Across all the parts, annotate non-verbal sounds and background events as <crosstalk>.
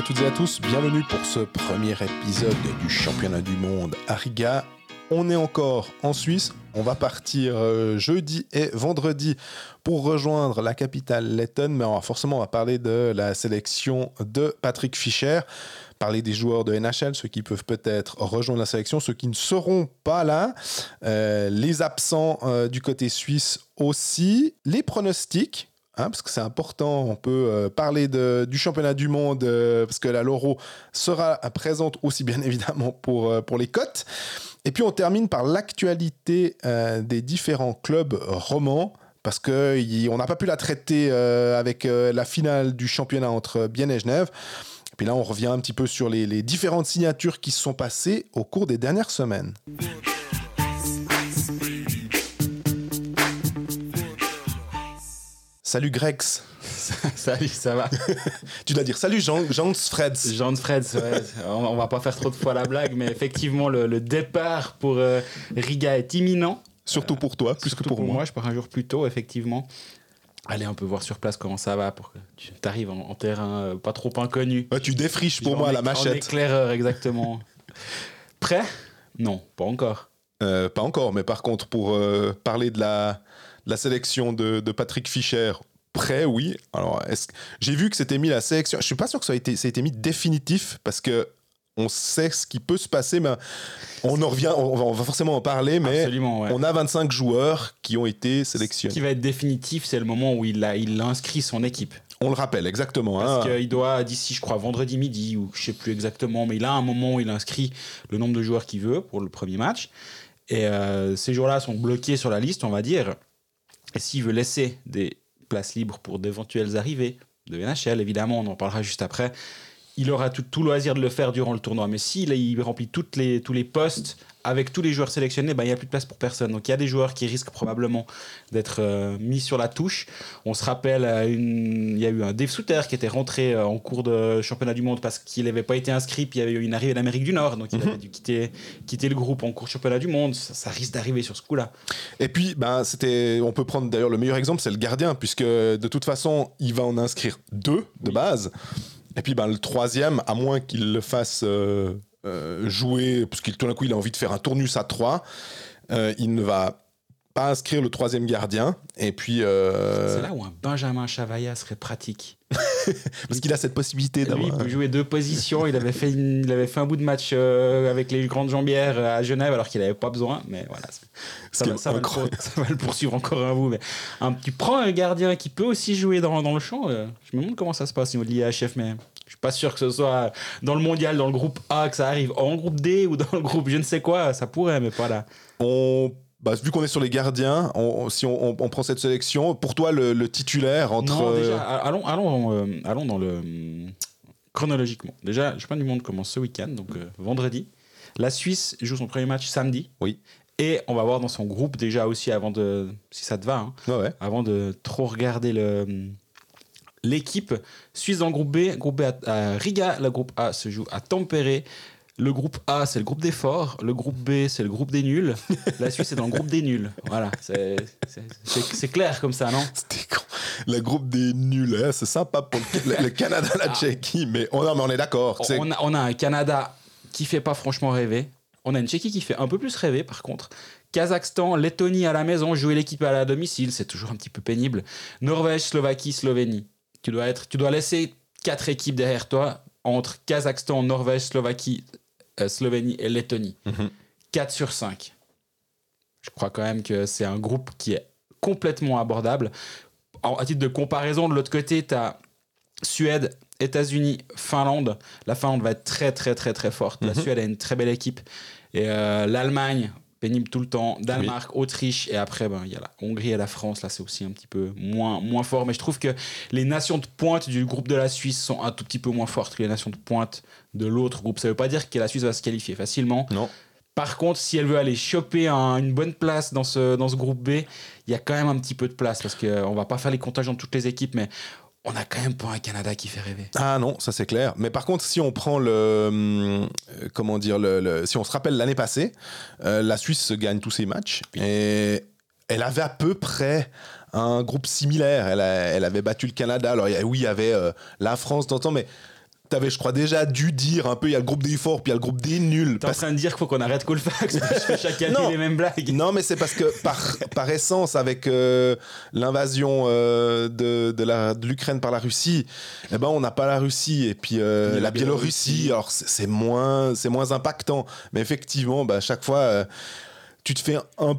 À toutes et à tous, bienvenue pour ce premier épisode du championnat du monde à Riga. On est encore en Suisse, on va partir euh, jeudi et vendredi pour rejoindre la capitale lettonne, mais forcément on va parler de la sélection de Patrick Fischer, parler des joueurs de NHL, ceux qui peuvent peut-être rejoindre la sélection, ceux qui ne seront pas là, euh, les absents euh, du côté suisse aussi, les pronostics Hein, parce que c'est important. On peut euh, parler du championnat du monde, euh, parce que la Loro sera présente aussi bien <laughs> évidemment pour, euh, pour les cotes. Et puis on termine par l'actualité des différents clubs romans. Parce qu'on n'a pas pu la traiter avec la finale du championnat entre Bienne et Genève. Et puis là, on revient un petit peu sur les, les différentes signatures qui se sont passées au cours des dernières semaines. Salut Grex. <laughs> salut, ça va? <laughs> Tu dois dire salut Jean, Jean Freds. Jean Freds, ouais. on, va pas faire trop de fois la blague, mais effectivement, le, départ pour euh, Riga est imminent. Surtout pour toi, plus que pour, moi. Je pars un jour plus tôt, effectivement. Allez un peu voir sur place comment ça va pour que tu arrives en, terrain euh, pas trop inconnu. tu défriches pour moi la machette. En éclaireur, exactement. <laughs> Prêt? Non, pas encore. Euh, pas encore, mais par contre, pour parler de la la sélection de, Patrick Fischer prêt, oui. Alors, j'ai vu que c'était mis la sélection. Je suis pas sûr que ça a été, ça a été mis définitif parce que on sait ce qui peut se passer, mais on en revient, on va, forcément en parler, mais on a 25 joueurs qui ont été sélectionnés. Ce qui va être définitif, c'est le moment où il a, il inscrit son équipe. On le rappelle, exactement. Parce hein. qu'il doit, d'ici, je crois, vendredi midi, ou je sais plus exactement, mais il a un moment où il inscrit le nombre de joueurs qu'il veut pour le premier match. Et euh, ces joueurs-là sont bloqués sur la liste, on va dire. Et s'il veut laisser des places libres pour d'éventuelles arrivées de NHL, évidemment, on en parlera juste après, il aura tout, tout loisir de le faire durant le tournoi. Mais s'il il remplit toutes les, tous les postes avec tous les joueurs sélectionnés, ben, il n'y a plus de place pour personne. Donc il y a des joueurs qui risquent probablement d'être euh, mis sur la touche. On se rappelle, il y a eu un Dave Souter qui était rentré euh, en cours de championnat du monde parce qu'il n'avait pas été inscrit, puis il y avait eu une arrivée d'Amérique du Nord, donc il avait mhm. dû quitter, quitter le groupe en cours de championnat du monde. Ça, risque d'arriver sur ce coup-là. Et puis, ben, c'était, on peut prendre d'ailleurs le meilleur exemple, c'est le gardien, puisque de toute façon, il va en inscrire deux de base. Et puis ben, le troisième, à moins qu'il le fasse euh, jouer, parce qu'il tout d'un coup il a envie de faire un tournus à 3, euh, il ne va pas inscrire le troisième gardien. Et puis. Euh, C'est là où un Benjamin Chavaya serait pratique. <laughs> Parce qu'il a cette possibilité d'avoir. il peut jouer deux positions. Il avait fait, il avait fait un bout de match avec les grandes jambières à Genève alors qu'il n'avait pas besoin. Mais voilà, ça, va, <laughs> ça, va le, poursuivre encore un bout. Mais un, tu prends un gardien qui peut aussi jouer dans, dans le champ. je me demande comment ça se passe au niveau de l'IHF, mais je suis pas sûr que ce soit dans le mondial, dans le groupe A, que ça arrive. En groupe D ou dans le groupe je ne sais quoi, ça pourrait, mais pas là. On bah, vu qu'on est sur les gardiens, si on, prend cette sélection, pour toi, le, titulaire entre. Non, déjà, allons, allons, euh, allons dans le. chronologiquement. Déjà, le championnat du monde commence ce week-end, donc euh, vendredi. La Suisse joue son premier match samedi. Oui. Et on va voir dans son groupe déjà aussi, avant de. Si ça te va, hein, ouais. avant de trop regarder le l'équipe suisse dans le groupe B. Groupe B à, Riga, le groupe A se joue à Tampere. Le groupe A, c'est le groupe des forts. Le groupe B, c'est le groupe des nuls. La Suisse est dans le groupe des nuls. Voilà, c'est clair comme ça, non? C'était con. Le groupe des nuls, hein, c'est sympa pour le, Canada, la ah. Tchéquie, mais on, mais on est d'accord. On, on, a un Canada qui fait pas franchement rêver. On a une Tchéquie qui fait un peu plus rêver, par contre. Kazakhstan, Lettonie à la maison, jouer l'équipe à la domicile, c'est toujours un petit peu pénible. Norvège, Slovaquie, Slovénie. Tu dois, être, tu dois laisser quatre équipes derrière toi entre Kazakhstan, Norvège, Slovaquie, euh, Slovénie et Lettonie. 4 mhm. sur 5. Je crois quand même que c'est un groupe qui est complètement abordable. En, à titre de comparaison, de l'autre côté, tu as Suède, États-Unis, Finlande. La Finlande va être très, très, très, très forte. La mhm. Suède a une très belle équipe. Et euh, l'Allemagne, pénible tout le temps. Danemark, Autriche, et après, ben, il y a la Hongrie et la France. Là, c'est aussi un petit peu moins, moins fort. Mais je trouve que les nations de pointe du groupe de la Suisse sont un tout petit peu moins fortes que les nations de pointe de l'autre groupe. Ça ne veut pas dire que la Suisse va se qualifier facilement. Non. Par contre, si elle veut aller choper une bonne place dans ce, dans ce groupe B, il y a quand même un petit peu de place parce qu'on va pas faire les contingents de toutes les équipes, mais on a quand même pas un Canada qui fait rêver. Ah non, ça c'est clair. Mais par contre, si on prend le, euh, comment dire, le, si on se rappelle l'année passée, euh, la Suisse gagne tous ses matchs et elle avait à peu près un groupe similaire. Elle, elle avait battu le Canada. Alors oui, il y avait euh, la France d'antan, mais t'avais, je crois, déjà dû dire un peu, il y a le groupe des forts, puis il y a le groupe des nuls. T'es en train de dire qu'il faut qu'on arrête Colfax, parce que chaque année Non. les mêmes blagues. Non, mais c'est parce que par, par essence, avec euh, l'invasion euh, de, de, la- de l'Ukraine par la Russie, eh ben, on n'a pas la Russie et puis euh, la la Biélorussie. Biélorussie. Alors c'est c'est moins, c'est moins impactant, mais effectivement, bah, à chaque fois, euh, tu te fais un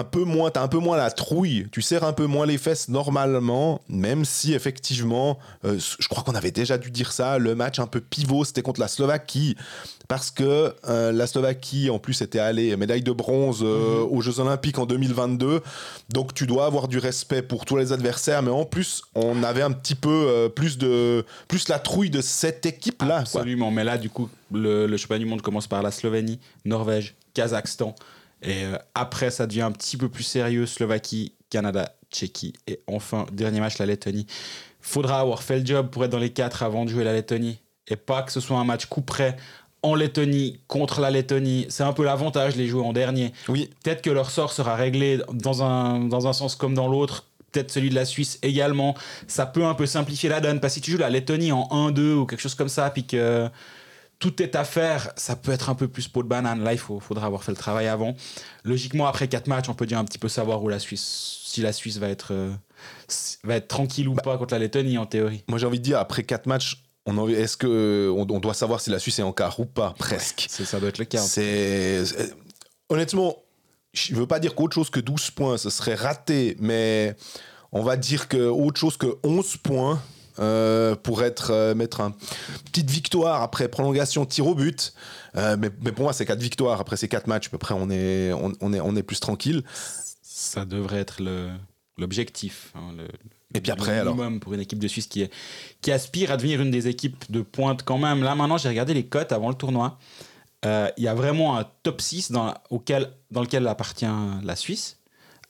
un peu moins, t'as un peu moins la trouille, tu serres un peu moins les fesses normalement, même si effectivement, euh, je crois qu'on avait déjà dû dire ça, le match un peu pivot, c'était contre la Slovaquie, parce que euh, la Slovaquie en plus était allée médaille de bronze euh, aux Jeux Olympiques en 2022, donc tu dois avoir du respect pour tous les adversaires, mais en plus on avait un petit peu euh, plus de plus la trouille de cette équipe là. Absolument, mais là, du coup, le, le championnat du monde commence par la Slovénie, Norvège, Kazakhstan. Et euh, après, ça devient un petit peu plus sérieux Slovaquie, Canada, Tchéquie. Et enfin, dernier match, la Lettonie. Faudra avoir fait le job pour être dans les quatre avant de jouer la Lettonie. Et pas que ce soit un match coup près en Lettonie contre la Lettonie. C'est un peu l'avantage de les jouer en dernier. Oui, Peut-être que leur sort sera réglé dans un, dans un sens comme dans l'autre. Peut-être celui de la Suisse également. Ça peut un peu simplifier la donne. Parce que si tu joues la Lettonie en 1-2 ou quelque chose comme ça, puis que tout est à faire, ça peut être un peu plus peau de banane. Là, il faut, faudra avoir fait le travail avant. Logiquement, après 4 matchs, on peut déjà un petit peu savoir où la Suisse, si la Suisse va être, euh, va être tranquille ou pas contre la Lettonie, en théorie. moi j'ai envie de dire après quatre matchs, on est-ce que on, on doit savoir si la Suisse est en quart ou pas? Presque. C'est- Ça doit être le cas. C'est- honnêtement, je veux pas dire qu'autre chose que 12 points, ce serait raté, mais on va dire que autre chose que 11 points euh, pour être euh, mettre un petite victoire après prolongation tir au but. Euh, mais, mais pour moi, c'est quatre victoires après ces quatre matchs. À peu près, on est on, on est on est plus tranquille. Ça devrait être l'objectif. hein, Et puis après, le alors minimum pour une équipe de Suisse qui, est, qui aspire à devenir une des équipes de pointe quand même. Là, maintenant, j'ai regardé les cotes avant le tournoi. Il y a vraiment un top 6 dans, auquel, dans lequel appartient la Suisse,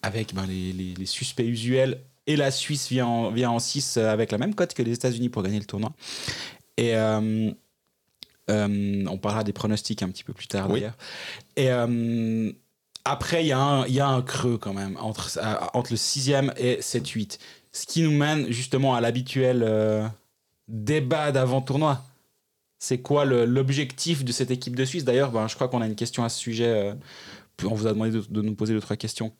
avec ben, les, les- les suspects usuels. Et la Suisse vient en, vient en 6 avec la même cote que les États-Unis pour gagner le tournoi. Et euh, euh, on parlera des pronostics un petit peu plus tard Oui. d'ailleurs. Et euh, après, il y, a un- il y a un creux quand même entre, euh, entre le 6e et 7-8. Ce qui nous mène justement à l'habituel euh, débat d'avant-tournoi. C'est quoi l'objectif de cette équipe de Suisse? D'ailleurs, ben, je crois qu'on a une question à ce sujet. euh, on vous a demandé de, de nous poser deux, trois questions.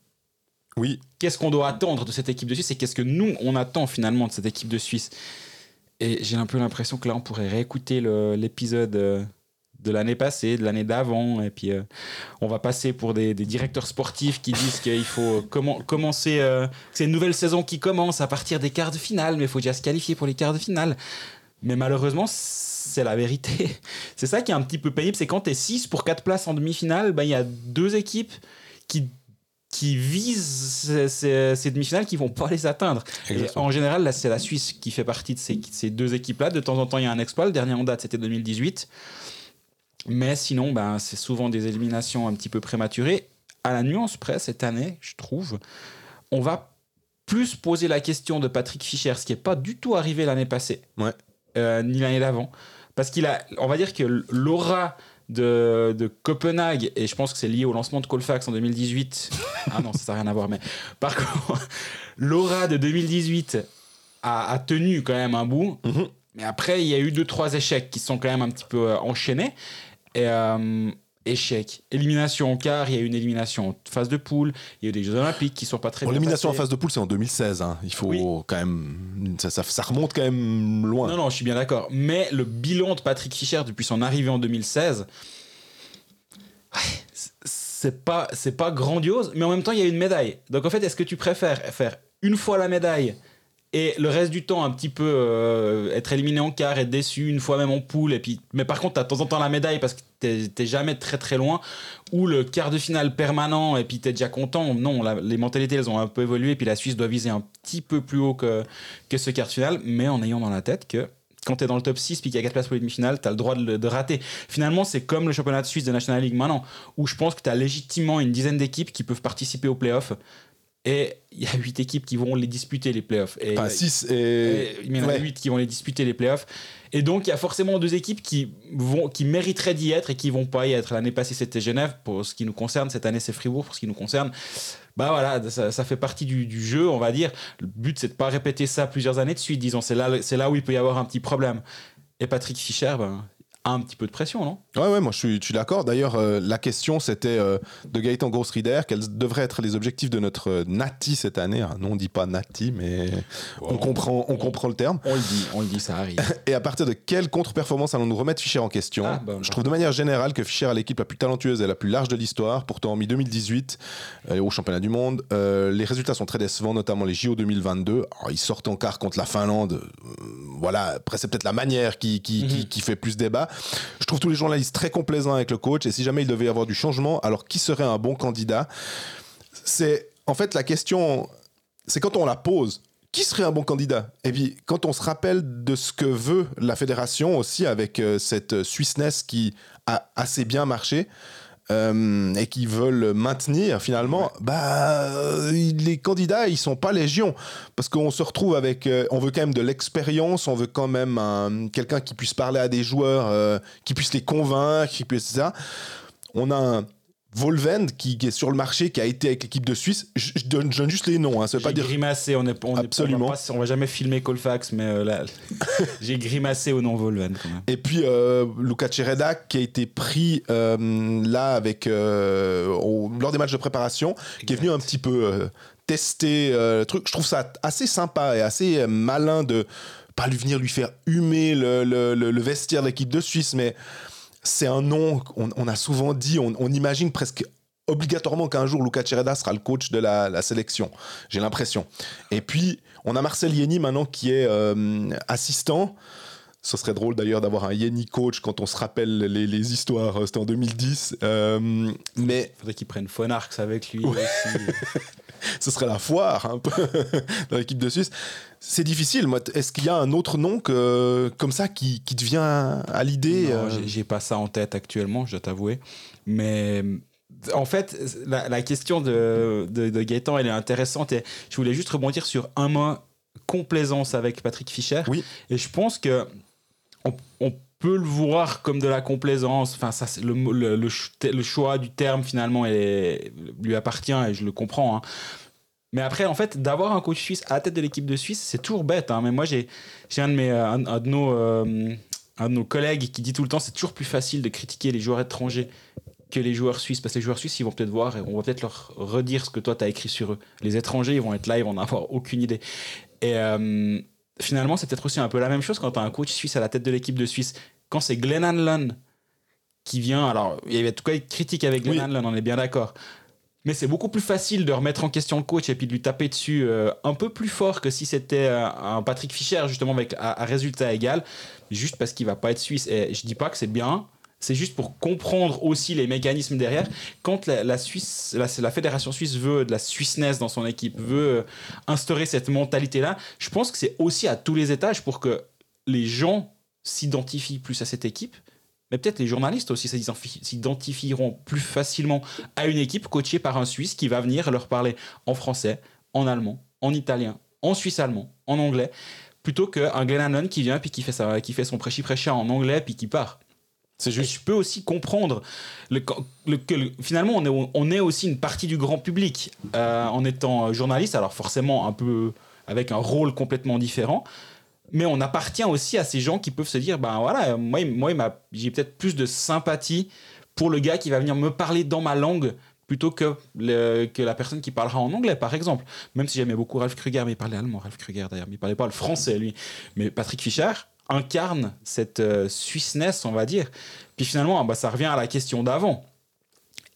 Oui, Qu'est-ce qu'on doit attendre de cette équipe de Suisse et qu'est-ce que nous, on attend finalement de cette équipe de Suisse? Et j'ai un peu l'impression que là, on pourrait réécouter l'épisode euh, de l'année passée, de l'année d'avant, et puis euh, on va passer pour des, directeurs sportifs qui disent <laughs> qu'il faut commen- commencer. euh, c'est une nouvelle saison qui commence à partir des quarts de finale, mais il faut déjà se qualifier pour les quarts de finale. Mais malheureusement, c'est la vérité. <laughs> C'est ça qui est un petit peu pénible, c'est quand tu es 6 pour 4 places en demi-finale, ben, il y a deux équipes qui, qui visent ces, demi-finales qui vont pas les atteindre. Et en général, là, c'est la Suisse qui fait partie de ces, ces deux équipes-là. De temps en temps, il y a un exploit. Le dernier en date, c'était 2018. Mais sinon, ben, c'est souvent des éliminations un petit peu prématurées. À la nuance près, cette année, je trouve, on va plus poser la question de Patrick Fischer, ce qui n'est pas du tout arrivé l'année passée, Ouais. euh, ni l'année d'avant. Parce qu'il a, on va dire que l'aura de, de Copenhague, et je pense que c'est lié au lancement de Colfax en 2018. ah non, ça n'a rien à voir, mais par contre, <laughs> l'aura de 2018 a, a tenu quand même un bout. Mhm. Mais après, il y a eu deux, trois échecs qui sont quand même un petit peu euh, enchaînés. Et euh, échec, élimination en quart, il y a eu une élimination en phase de poule, il y a eu des Jeux Olympiques qui sont pas très Bon, bien l'élimination en phase de poule, c'est en 2016. hein. Il faut Oui. quand même. Ça, ça- ça remonte quand même loin. Non, non, je suis bien d'accord. Mais le bilan de Patrick Fischer depuis son arrivée en 2016, ouais, c'est- c'est pas, c'est pas grandiose, mais en même temps, il y a une médaille. Donc en fait, est-ce que tu préfères faire une fois la médaille et le reste du temps un petit peu euh, être éliminé en quart, être déçu une fois même en poule, et puis, mais par contre, tu as de temps en temps la médaille parce que t'es jamais très très loin, ou le quart de finale permanent, et puis t'es déjà content. Non, les mentalités, elles ont un peu évolué, puis la Suisse doit viser un petit peu plus haut que, ce quart de finale, mais en ayant dans la tête que quand tu dans le top 6 puis qu'il y a 4 places pour les demi-finales, tu as le droit de, de rater. Finalement, c'est comme le championnat de Suisse de National League maintenant, où je pense que tu as légitimement une dizaine d'équipes qui peuvent participer aux playoffs. Et il y a 8 équipes qui vont les disputer, les playoffs. Et, Enfin, 6 et. il y en a ouais. 8 qui vont les disputer, les playoffs. Et donc, il y a forcément deux équipes qui, vont, qui mériteraient d'y être et qui vont pas y être. L'année passée, c'était Genève, pour ce qui nous concerne. Cette année, c'est Fribourg, pour ce qui nous concerne. Bah voilà, ça, ça fait partie du, du jeu, on va dire. Le but, c'est de pas répéter ça plusieurs années de suite, disons. C'est là, c'est là où il peut y avoir un petit problème. Et Patrick Fischer, ben, a un petit peu de pression, non? Ouais, ouais, moi je suis, je suis d'accord. D'ailleurs, euh, la question c'était euh, de Gaëtan Grossrider, quels devraient être les objectifs de notre euh, Nati cette année? Ah, Non, on dit pas Nati, mais on, comprend, on comprend le terme. On le dit, on le dit, ça arrive. <laughs> Et à partir de quelle contre-performance allons-nous remettre Fischer en question? Ah, bah, Je trouve de manière générale que Fischer a l'équipe la plus talentueuse et la plus large de l'histoire. Pourtant, en mi-2018, euh, au championnat du monde, les résultats sont très décevants, notamment les JO 2022. Alors, ils sortent en quart contre la Finlande. Voilà, après, c'est peut-être la manière qui, qui, qui- Mhm. qui fait plus débat. Je trouve tous les journalistes très complaisants avec le coach. Et si jamais il devait y avoir du changement, alors qui serait un bon candidat? C'est en fait la question, c'est quand on la pose. Qui serait un bon candidat? Et puis, quand on se rappelle de ce que veut la fédération aussi avec euh, cette Swissness qui a assez bien marché euh, et qui veulent maintenir finalement, bah, euh, les candidats, ils sont pas légion. Parce qu'on se retrouve avec. euh, on veut quand même de l'expérience, on veut quand même un- quelqu'un qui puisse parler à des joueurs, euh, qui puisse les convaincre, qui puisse ça. On a un. Volvend qui, qui est sur le marché, qui a été avec l'équipe de Suisse. Je, je donne, je donne juste les noms, hein, ça veut pas dire grimacé, on est, on est- Absolument. on va, pas- on va jamais filmer Colfax, mais euh, là, <laughs> j'ai grimacé au nom Volven quand même. Et puis euh, Luca Cereda qui a été pris euh, là avec au- lors des matchs de préparation, qui est venu un petit peu tester le truc. Je trouve ça assez sympa et assez malin de pas lui venir lui faire humer le, le- le- le vestiaire de l'équipe de Suisse, mais c'est un nom qu'on on a souvent dit, on, imagine presque obligatoirement qu'un jour Luca Cereda sera le coach de la, la sélection. J'ai l'impression. Et puis on a Marcel Yeni maintenant qui est euh, assistant. Ce serait drôle d'ailleurs d'avoir un Yeni coach quand on se rappelle les, les histoires. euh, C'était en 2010. Euh, mais Faudrait qu'il prenne Fonarx avec lui Ouais. aussi. <laughs> ce serait la foire un peu <laughs> dans l'équipe de Suisse. C'est difficile. moi. Est-ce qu'il y a un autre nom que, comme ça qui, qui te vient à l'idée Non, euh, j'ai- j'ai pas ça en tête actuellement, je dois t'avouer. Mais en fait, la, la question de, de, de Gaëtan, elle est intéressante. Et je voulais juste rebondir sur un mot complaisance avec Patrick Fischer. Oui. Et je pense que on, peut le voir comme de la complaisance. Enfin, ça, le, choix du terme finalement lui appartient et je le comprends. hein. Mais après, en fait, d'avoir un coach suisse à la tête de l'équipe de Suisse, c'est toujours bête. hein. Mais moi, j'ai un de un, nos, euh, un de nos collègues qui dit tout le temps, c'est toujours plus facile de critiquer les joueurs étrangers que les joueurs suisses, parce que les joueurs suisses, ils vont peut-être voir et on va peut-être leur redire ce que toi, tu as écrit sur eux. Les étrangers, ils vont être là, ils vont n'avoir aucune idée. Et euh, finalement, c'est peut-être aussi un peu la même chose quand tu as un coach suisse à la tête de l'équipe de Suisse. Quand c'est Glenn Hanlon qui vient, alors il y avait tout cas une critique avec Glenn Oui. Hanlon, on est bien d'accord. Mais c'est beaucoup plus facile de remettre en question le coach et puis de lui taper dessus euh, un peu plus fort que si c'était euh, un Patrick Fischer, justement, avec un, un résultat égal, juste parce qu'il va pas être suisse. Et je dis pas que c'est bien, c'est juste pour comprendre aussi les mécanismes derrière. Quand la, Suisse, la, la fédération suisse veut de la Suisseness dans son équipe, veut euh, instaurer cette mentalité-là, je pense que c'est aussi à tous les étages pour que les gens s'identifient plus à cette équipe. Mais peut-être les journalistes aussi s'identifi- s'identifieront plus facilement à une équipe coachée par un Suisse qui va venir leur parler en français, en allemand, en italien, en suisse-allemand, en anglais, plutôt qu'un Glenn Hanlon qui vient puis qui fait, son prêchi-prêcha en anglais puis qui part. Je peux aussi comprendre que le- finalement on est, aussi une partie du grand public euh, en étant euh, journaliste, alors forcément un peu avec un rôle complètement différent, mais on appartient aussi à ces gens qui peuvent se dire ben voilà, moi, moi j'ai peut-être plus de sympathie pour le gars qui va venir me parler dans ma langue plutôt que, que la personne qui parlera en anglais, par exemple. Même si j'aimais beaucoup Ralph Kruger, mais il parlait allemand, Ralph Kruger d'ailleurs, mais il parlait pas le français, lui. Mais Patrick Fischer incarne cette euh, Suisseness, on va dire. Puis finalement, ah bah, ça revient à la question d'avant.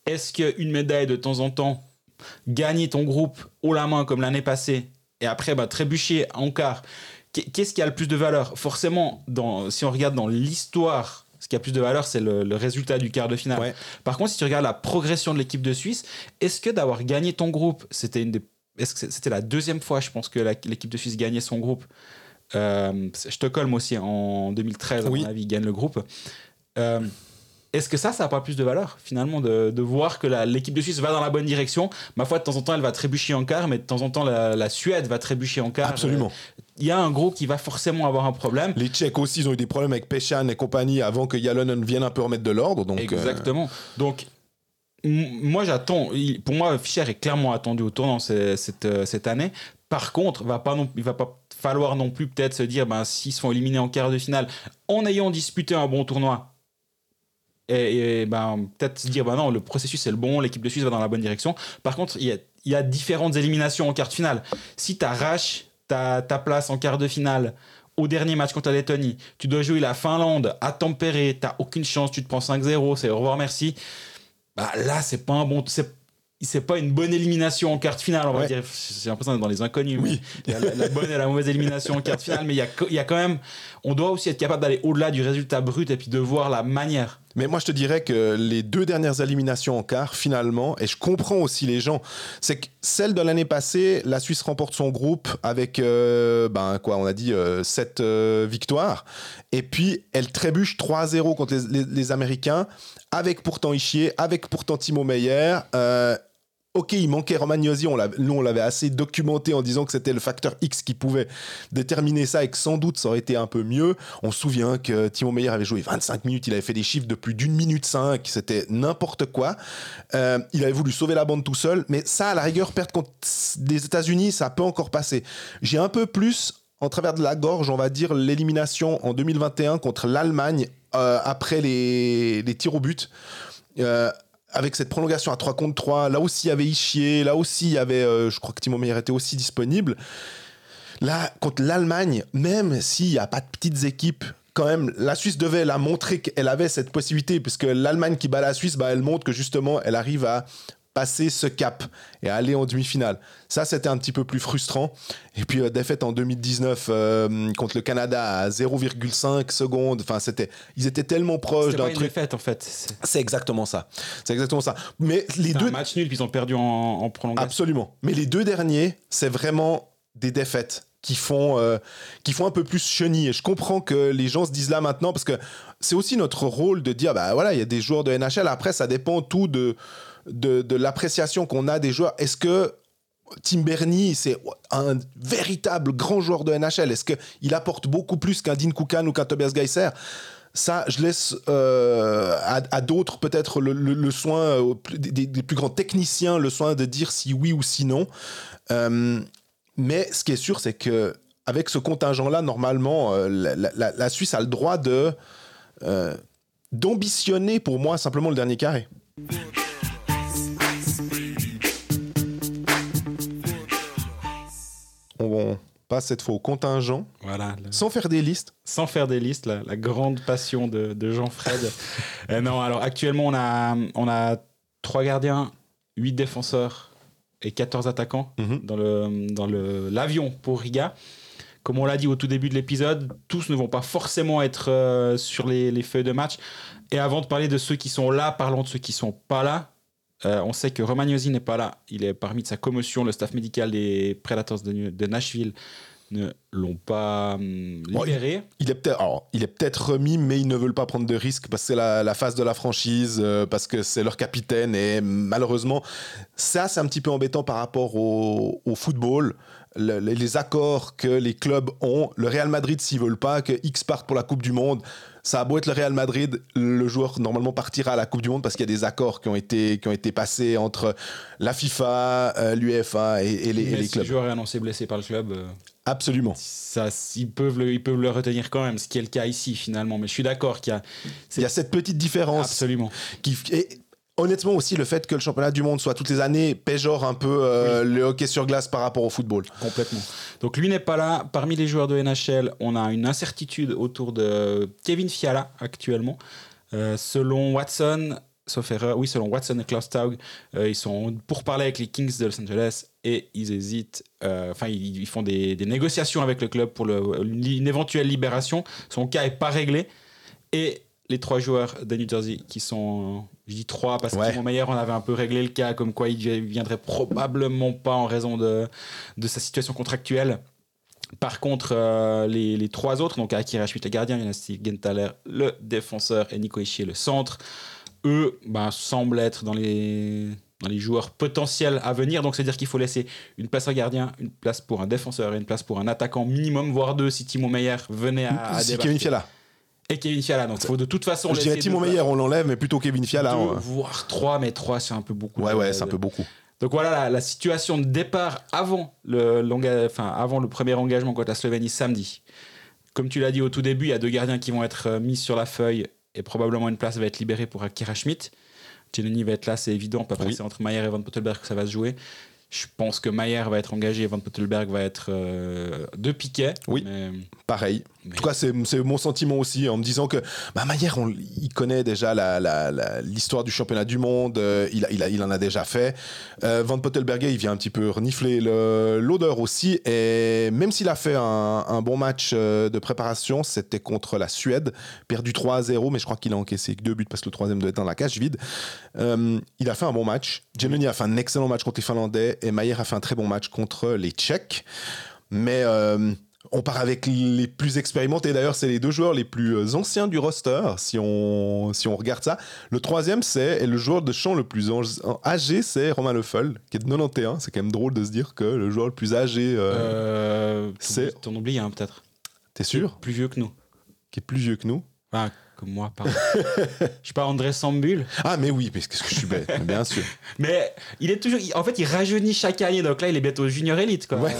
Est-ce qu'une médaille de temps en temps, gagner ton groupe haut la main comme l'année passée, et après bah, trébucher en quart, qu'est- qu'est-ce qui a le plus de valeur? Forcément, dans, si on regarde dans l'histoire, ce qui a plus de valeur, c'est le, le résultat du quart de finale. Ouais. Par contre, si tu regardes la progression de l'équipe de Suisse, est-ce que d'avoir gagné ton groupe, c'était une des est-ce que c'était la deuxième fois, je pense, que l'équipe de Suisse gagnait son groupe? Stockholm aussi, en 2013, à Oui. mon avis, gagne le groupe. Euh, est-ce que ça, ça n'a pas plus de valeur, finalement, de, de voir que l'équipe de Suisse va dans la bonne direction? Ma foi, de temps en temps, elle va trébucher en quart, mais de temps en temps, la, la Suède va trébucher en quart. Absolument. Euh, Il y a un gros qui va forcément avoir un problème. Les Tchèques aussi, ils ont eu des problèmes avec Peshan et compagnie avant que Yalonen vienne un peu remettre de l'ordre. Donc, euh, Exactement. Donc, moi j'attends. Pour moi, Fischer est clairement attendu au tournant ce- cette, euh, cette année. Par contre, va pas non, il va pas falloir non plus peut-être se dire, ben, s'ils sont éliminés en quart de finale en ayant disputé un bon tournoi, et, ben, peut-être se dire, ben non, le processus est le bon, l'équipe de Suisse va dans la bonne direction. Par contre, il y a, il y a différentes éliminations en quart de finale. Si tu arraches ta, ta place en quart de finale au dernier match contre la Lettonie, tu dois jouer la Finlande à tempérer, t'as aucune chance, tu te prends 5-0, c'est au revoir, merci. Bah là, c'est pas un bon. C'est c'est pas une bonne élimination en quart de finale, on va Ouais. dire. J'ai l'impression d'être dans les inconnus. Oui. mais Il y a la, la bonne et la mauvaise élimination en quart de finale, mais il y a, il y a quand même. On doit aussi être capable d'aller au-delà du résultat brut et puis de voir la manière. Mais moi, je te dirais que les deux dernières éliminations en quart, finalement, et je comprends aussi les gens, c'est que celle de l'année passée, la Suisse remporte son groupe avec, euh, ben quoi, on a dit, 7 victoires. Et puis, elle trébuche 3-0 contre les, les- les Américains, avec pourtant Ischier, avec pourtant Timo Meyer. Ok, il manquait Romagnosi, on nous on l'avait assez documenté en disant que c'était le facteur X qui pouvait déterminer ça et que sans doute ça aurait été un peu mieux. On se souvient que Timo Meyer avait joué 25 minutes, il avait fait des chiffres de plus d'une minute 5, c'était n'importe quoi. Euh, il avait voulu sauver la bande tout seul, mais ça, à la rigueur, perdre contre des États-Unis, ça peut encore passer. J'ai un peu plus en travers de la gorge, on va dire, l'élimination en 2021 contre l'Allemagne euh, après les, les tirs au but. Euh, avec cette prolongation à 3 contre 3, là aussi il y avait Ischier, là aussi il y avait, euh, je crois que Timo Meyer était aussi disponible. Là, contre l'Allemagne, même s'il n'y a pas de petites équipes, quand même, la Suisse devait la montrer qu'elle avait cette possibilité, puisque l'Allemagne qui bat la Suisse, bah, elle montre que justement, elle arrive à passer ce cap et aller en demi-finale. Ça, c'était un petit peu plus frustrant. Et puis, euh, défaite en 2019 euh, contre le Canada à 0,5 secondes. Enfin, c'était, ils étaient tellement proches d'un truc. défaite en fait. C'est exactement ça. C'est exactement ça. Mais les deux, un match nul puis ils ont perdu en, en prolongation. Absolument. Mais les deux derniers, c'est vraiment des défaites qui font, euh, qui font un peu plus chenille. Et je comprends que les gens se disent là maintenant, parce que c'est aussi notre rôle de dire, bah voilà, il y a des joueurs de NHL. Après, ça dépend tout de, de, de l'appréciation qu'on a des joueurs. Est-ce que Tim Bernie, c'est un véritable grand joueur de NHL Est-ce qu'il apporte beaucoup plus qu'un Dean Koukan ou qu'un Tobias Geiser? Ça, je laisse euh, à, d'autres peut-être le, le- soin, euh, des, plus grands techniciens, le soin de dire si oui ou si non. Euh, mais ce qui est sûr, c'est que avec ce contingent-là, normalement, la, la- Suisse a le droit de d'ambitionner pour moi simplement le dernier carré. Passe cette fois au contingent Voilà. le- sans faire des listes. sans faire des listes, la, la grande passion de, de Jean-Fred. <laughs> Euh, non, alors actuellement, on a, on a 3 gardiens, 8 défenseurs et 14 attaquants Mhm. dans le dans le- l'avion pour Riga. Comme on l'a dit au tout début de l'épisode, tous ne vont pas forcément être euh, sur les, les feuilles de match. Et avant de parler de ceux qui sont là, parlons de ceux qui sont pas là. Euh, on sait que Romagnosi n'est pas là. Il est parmi de sa commotion. Le staff médical des Predators de, de Nashville ne l'ont pas hum, Bon, libéré. Il est peut-être, alors, il est peut-être remis, mais ils ne veulent pas prendre de risques parce que c'est la, la phase de la franchise, euh, parce que c'est leur capitaine et malheureusement, ça c'est un petit peu embêtant par rapport au, au football. Le- les, les accords que les clubs ont, le Real Madrid s'ils veulent pas que X parte pour la Coupe du Monde, ça a beau être le Real Madrid, le joueur normalement partira à la Coupe du Monde parce qu'il y a des accords qui ont été qui ont été passés entre la FIFA, euh, l'UEFA et, et les, et les si clubs. le joueur est annoncé blessé par le club, euh, Absolument. ça, ils, peuvent le, ils peuvent le retenir quand même, ce qui est le cas ici finalement. Mais je suis d'accord qu'il y a Il y a cette petite différence absolument. qui et honnêtement aussi le fait que le championnat du monde soit toutes les années péjore un peu euh, le hockey sur glace par rapport au football. Complètement. Donc lui n'est pas là. Parmi les joueurs de NHL, on a une incertitude autour de Kevin Fiala actuellement. Euh, selon Watson, sauf erreur, oui, selon Watson et Klaus Taug, euh, ils sont pour parler avec les Kings de Los Angeles et ils hésitent. euh, Enfin, ils, ils font des, des négociations avec le club pour le- une éventuelle libération. Son cas est pas réglé. Et les trois joueurs de New Jersey qui sont, je dis trois parce que. Timo Meyer, on avait un peu réglé le cas comme quoi il viendrait probablement pas en raison de, de sa situation contractuelle. Par contre, euh, les, les trois autres, donc Akira Schmidt, le gardien, Jonas Genthaler, le défenseur, et Nico Ischier, le centre, eux ben, semblent être dans les, dans les joueurs potentiels à venir. Donc, c'est-à-dire qu'il faut laisser une place à gardien, une place pour un défenseur et une place pour un attaquant minimum, voire deux si Timo Meyer venait à, à si débarquer. Kevin Fiala. Et Kevin Fiala. Donc, il faut de toute façon. Je dirais laisser Timo deux- Meyer, on l'enlève, mais plutôt Kevin Fiala. deux, on- voire trois, mais trois, c'est un peu beaucoup. Ouais, ouais, c'est un peu beaucoup. Donc voilà la, la situation de départ avant le, enfin, avant le premier engagement contre la Slovénie samedi. Comme tu l'as dit au tout début, il y a deux gardiens qui vont être euh, mis sur la feuille et probablement une place va être libérée pour Akira Schmidt. Giannini va être là, c'est évident. Après, Oui. c'est entre Mayer et Van Pottelberg que ça va se jouer. Je pense que Mayer va être engagé et Van Pottelberg va être euh, de piquet. Oui. Mais- Pareil. mais- En tout cas, c'est mon sentiment aussi, en me disant que bah, Maillère, on- il connaît déjà l'histoire du championnat du monde, euh, il, a- il, a- il en a déjà fait. Euh, Van Pottelberger, il vient un petit peu renifler le- l'odeur aussi, et même s'il a fait un, un bon match euh, de préparation, c'était contre la Suède, perdu 3 à 0, mais je crois qu'il a encaissé que deux buts parce que le troisième doit être dans la cage vide. Euh, il a fait un bon match. Giannoni a fait un excellent match contre les Finlandais, et Maillère a fait un très bon match contre les Tchèques. Mais euh, on part avec les plus expérimentés. D'ailleurs, c'est les deux joueurs les plus euh, anciens du roster, si on, si on regarde ça. Le troisième, c'est le joueur de champ le plus âgé, c'est Romain Leffel, qui est de 91. C'est quand même drôle de se dire que le joueur le plus âgé, euh, Euh, c'est- T'en oublies un peut-être. t'es sûr, Plus vieux que nous. qui est plus vieux que nous? Enfin, comme moi, pardon. <laughs> Je suis pas André Sambul. Ah, mais oui, mais qu'est-ce que je suis bête, bien sûr. <laughs> Mais il est toujours. En fait, il rajeunit chaque année. Donc là, il est bientôt junior élite. Quoi. Ouais.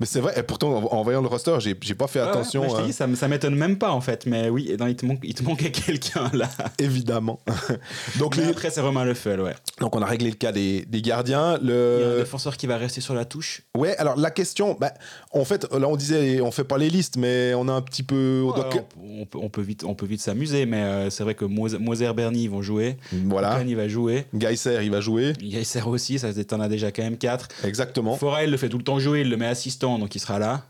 Mais c'est vrai, et pourtant, en, voyant le roster, j'ai j'ai pas fait Ouais, attention, ouais, moi, je t'ai hein, dit, ça, m'étonne même pas en fait. Mais oui, non, il, te manque, il te manquait <laughs> quelqu'un là. évidemment. <laughs> donc, les- après, c'est Romain ouais. donc, on a réglé le cas des, des gardiens. Il y a un Le... défenseur qui va rester sur la touche. Ouais, alors la question, bah, en fait, là on disait, on fait pas les listes, mais on a un petit peu. Ouais, donc, on, on peut, on peut vite, on peut vite s'amuser, mais euh, c'est vrai que Moser, Bernie ils vont jouer. voilà. Il va jouer. Geiser, il va jouer. Yasser aussi, ça t'en a déjà quand même 4. Exactement. Forel le fait tout le temps jouer, il le met assistant, donc il sera là.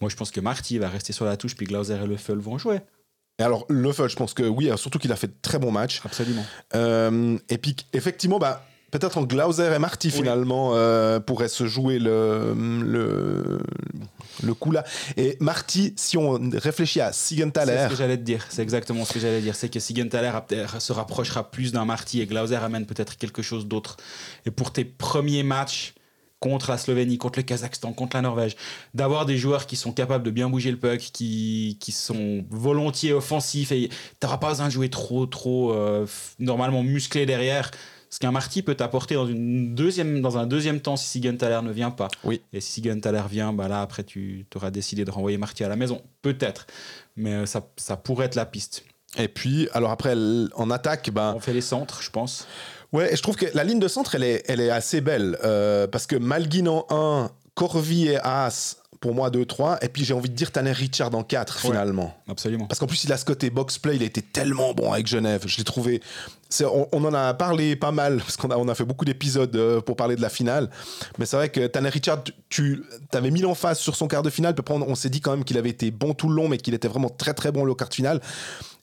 Moi, je pense que Marty va rester sur la touche, puis Glauser et Leffel vont jouer. Et alors, Leffel, je pense que oui, alors, surtout qu'il a fait de très bons matchs. Absolument. Euh, et puis, effectivement, bah, peut-être entre Glauser et Marty, Oui. finalement, euh, pourrait se jouer le, le, le coup là. Et Marty, si on réfléchit à C'est Sigenthaler, ce que j'allais te dire. C'est exactement ce que j'allais dire. C'est que Sigenthaler se rapprochera plus d'un Marty et Glauser amène peut-être quelque chose d'autre. Et pour tes premiers matchs contre la Slovénie, contre le Kazakhstan, contre la Norvège, d'avoir des joueurs qui sont capables de bien bouger le puck, qui, qui sont volontiers offensifs et t'auras pas besoin de jouer trop, trop euh, normalement musclé derrière. Ce qu'un Marty peut t'apporter dans, une deuxième, dans un deuxième temps si Sigenthaler ne vient pas. Oui. Et si Sigenthaler vient, bah là, après, tu auras décidé de renvoyer Marty à la maison. Peut-être. Mais euh, ça, ça pourrait être la piste. et puis, alors après, en attaque, ben, On fait les centres, je pense. Ouais, et je trouve que la ligne de centre, elle est, elle est assez belle. euh, parce que Malguin en 1, Corvi et As, pour moi 2-3. Et puis j'ai envie de dire Tanner Richard en 4 Ouais. finalement. Absolument. Parce qu'en plus, il a ce côté box-play, il a été tellement bon avec Genève. Je l'ai trouvé. On, on en a parlé pas mal, <laughs> parce qu'on a, on a fait beaucoup d'épisodes euh, pour parler de la finale. Mais c'est vrai que Tanner Richard, tu, tu avais mis l'emphase sur son quart de finale. Puis après, on, on s'est dit quand même qu'il avait été bon tout le long, mais qu'il était vraiment très très bon le quart de finale.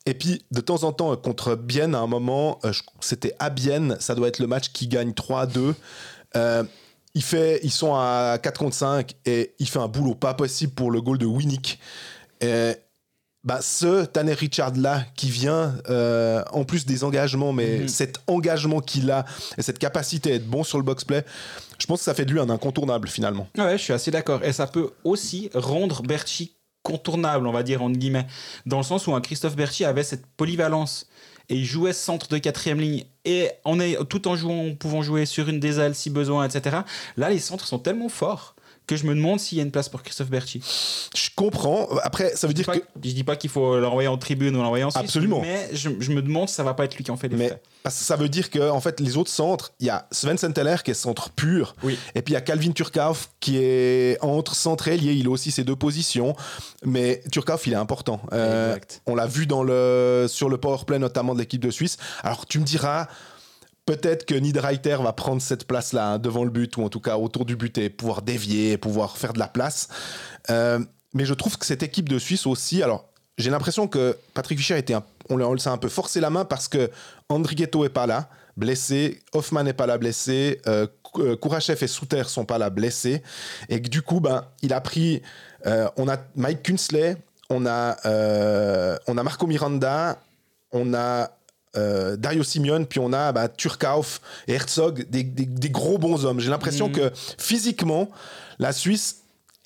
Et puis, de temps en temps, contre Bienne, à un moment, euh, c'était à Bienne, ça doit être le match qui gagne 3-2. Euh, il fait, ils sont à 4 contre 5 et il fait un boulot pas possible pour le goal de Winnick. Et, bah, ce Tanner Richard là qui vient euh, en plus des engagements, mais Mhm. cet engagement qu'il a et cette capacité à être bon sur le box play, je pense que ça fait de lui un incontournable finalement. Ouais, je suis assez d'accord. Et ça peut aussi rendre Berchi contournable, on va dire, entre guillemets, dans le sens où un Christophe Berchi avait cette polyvalence et il jouait centre de quatrième ligne et en est, tout en jouant, pouvant jouer sur une des ailes si besoin, etc. Là, les centres sont tellement forts que je me demande s'il y a une place pour Christophe Berchi. Je comprends. Après, ça veut Je dire que je dis pas qu'il faut l'envoyer en tribune ou l'envoyer en Suisse, Absolument. mais je, je me demande si ça va pas être lui qui en fait les Mais frais. parce que ça veut dire que en fait les autres centres, il y a Sven Senteller qui est centre pur, Oui. et puis il y a Calvin Turkauf qui est entre centre et ailier. Il a aussi ses deux positions, mais Turkauf il est important. Euh, Exact. on l'a vu dans le sur le power play notamment de l'équipe de Suisse. Alors tu me diras. Peut-être que Niederreiter va prendre cette place-là hein, devant le but ou en tout cas autour du but et pouvoir dévier, pouvoir faire de la place. Euh, mais je trouve que cette équipe de Suisse aussi, alors j'ai l'impression que Patrick Fischer était un, on, un peu forcé la main parce que Andrighetto est pas là, blessé, Hoffman n'est pas là, blessé, euh, euh, Kourachev et Souter sont pas là, blessés, et que du coup, ben, il a pris, euh, on a Mike Kunsley, on a, on a Marco Miranda, on a euh, Dario Simeone, puis on a bah, Turkauf et Herzog, des, des- des gros bons hommes. J'ai l'impression Mhm. que physiquement, la Suisse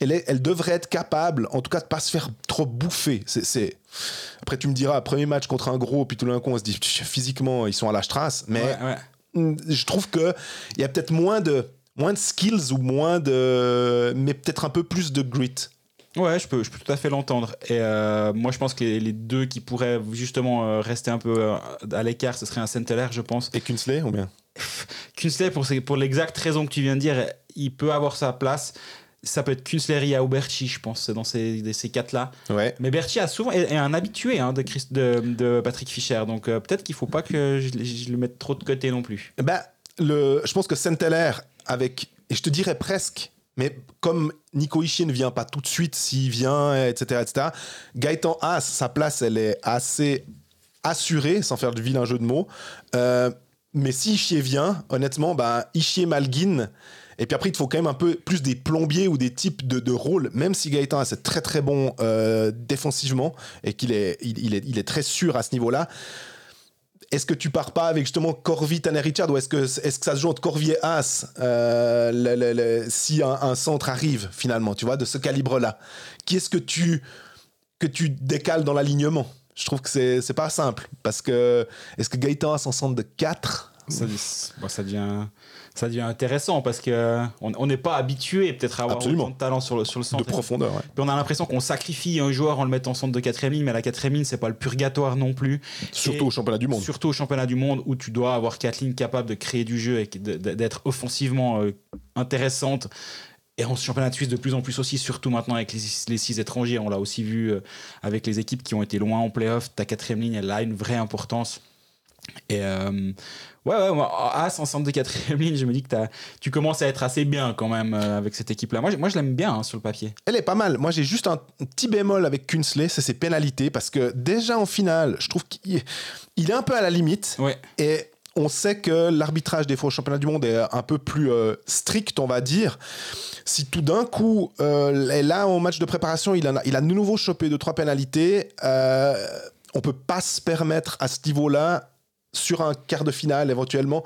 elle, est- elle devrait être capable, en tout cas, de pas se faire trop bouffer. C'est, Après, tu me diras, premier match contre un gros, puis tout d'un coup, on se dit, physiquement, ils sont à la strasse. Mais Ouais, ouais. Mm, je trouve que il y a peut-être moins de moins de skills ou moins de mais peut-être un peu plus de grit. Ouais, je peux, je peux tout à fait l'entendre. Et euh, moi, je pense que les, les deux qui pourraient justement euh, rester un peu euh, à l'écart, ce serait un Saint-Hilaire, je pense. Et Kunsley ou bien? <laughs> Kunsley, pour, l'exacte raison que tu viens de dire, il peut avoir sa place. Ça peut être Kunsley, ou Berchi, je pense, c'est dans ces, ces quatre-là. Ouais. Mais Berchi a souvent, est, est un habitué hein, de, Chris- de, de Patrick Fischer. Donc euh, peut-être qu'il faut pas que je, je le mette trop de côté non plus. Ben le je pense que Saint-Hilaire avec et je te dirais presque mais comme Nico Ishii ne vient pas tout de suite, s'il vient, etc., etc., Gaëtan Haas, sa place, elle est assez assurée, sans faire de vilain jeu de mots. Euh, mais si Ishii vient, honnêtement, bah, Ishii Malguin, et puis après, il te faut quand même un peu plus des plombiers ou des types de, rôles, même si Gaëtan est très très bon euh, défensivement et qu'il est, il, il est, il est très sûr à ce niveau-là. Est-ce que tu pars pas avec justement Corvi, Tanner Richard ou est-ce que, est que ça se joue entre Corvi et Haas euh, si un, centre arrive finalement, tu vois, de ce calibre-là? Qui est-ce que tu, que tu décales dans l'alignement? Je trouve que c'est pas simple parce que est-ce que Gaëtan Haas en centre de 4 Ça, bon, ça devient, ça devient intéressant parce que on on n'est pas habitué peut-être à avoir Absolument. autant de talent sur le, sur le de centre. profondeur ouais. Puis on a l'impression qu'on sacrifie un joueur en le mettant en centre de quatrième ligne, mais la quatrième ligne, c'est pas le purgatoire non plus. Surtout Et au championnat du monde. Surtout au championnat du monde où tu dois avoir quatre lignes capables de créer du jeu et d'être offensivement euh, intéressantes. Et en championnat de Suisse, de plus en plus aussi, surtout maintenant avec les, les six étrangers. On l'a aussi vu euh, avec les équipes qui ont été loin en playoff. Ta quatrième ligne, elle a une vraie importance. Et euh, ouais, ouais, moi, As en centre de quatrième ligne, je me dis que tu commences à être assez bien quand même euh, avec cette équipe-là. Moi, je- moi, je l'aime bien hein, sur le papier. Elle est pas mal. Moi, j'ai juste un petit bémol avec Kunsley, c'est ses pénalités, parce que déjà en finale, je trouve qu'il il est un peu à la limite. Ouais. Et on sait que l'arbitrage des fois au championnat du monde est un peu plus euh, strict, on va dire. Si tout d'un coup, euh, là, au match de préparation, il, en a, il a de nouveau chopé deux, trois pénalités, euh, on peut pas se permettre à ce niveau-là, sur un quart de finale éventuellement,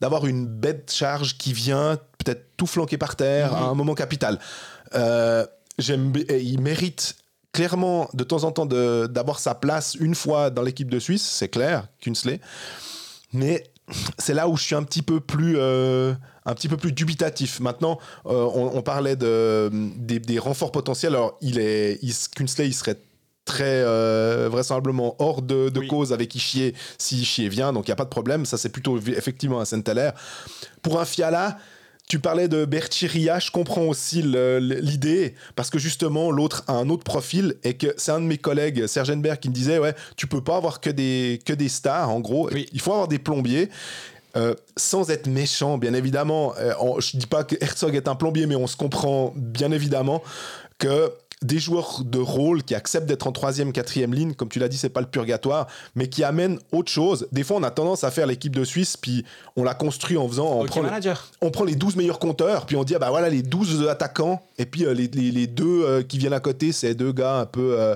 d'avoir une bête charge qui vient peut-être tout flanquer par terre à un moment capital. Euh, j'aime, il mérite clairement de temps en temps de- d'avoir sa place une fois dans l'équipe de Suisse, c'est clair, Kunsley. Mais c'est là où je suis un petit peu plus, euh, un petit peu plus dubitatif. Maintenant, euh, on, on parlait de, des, des renforts potentiels. Alors, il est, il, Kunsley, il serait très euh, vraisemblablement hors de, de Oui. cause avec Ishier si Ishier vient, donc il n'y a pas de problème. Ça, c'est plutôt effectivement un Saint-Hilaire. Pour un Fiala, tu parlais de Berchiria, je comprends aussi l'idée, parce que justement, l'autre a un autre profil, et que c'est un de mes collègues, Serge Enberg, qui me disait, ouais, tu peux pas avoir que des, que des stars, en gros, Oui. il faut avoir des plombiers. Euh, sans être méchant, bien évidemment, euh, on- je dis pas que Herzog est un plombier, mais on se comprend bien évidemment que des joueurs de rôle qui acceptent d'être en troisième, quatrième ligne, comme tu l'as dit, c'est pas le purgatoire, mais qui amènent autre chose. Des fois, on a tendance à faire l'équipe de Suisse, puis on la construit en faisant, on, prend, le- on prend les 12 meilleurs compteurs, puis on dit, ah bah voilà, les 12 attaquants, et puis euh, les, les- les deux euh, qui viennent à côté, c'est deux gars un peu euh,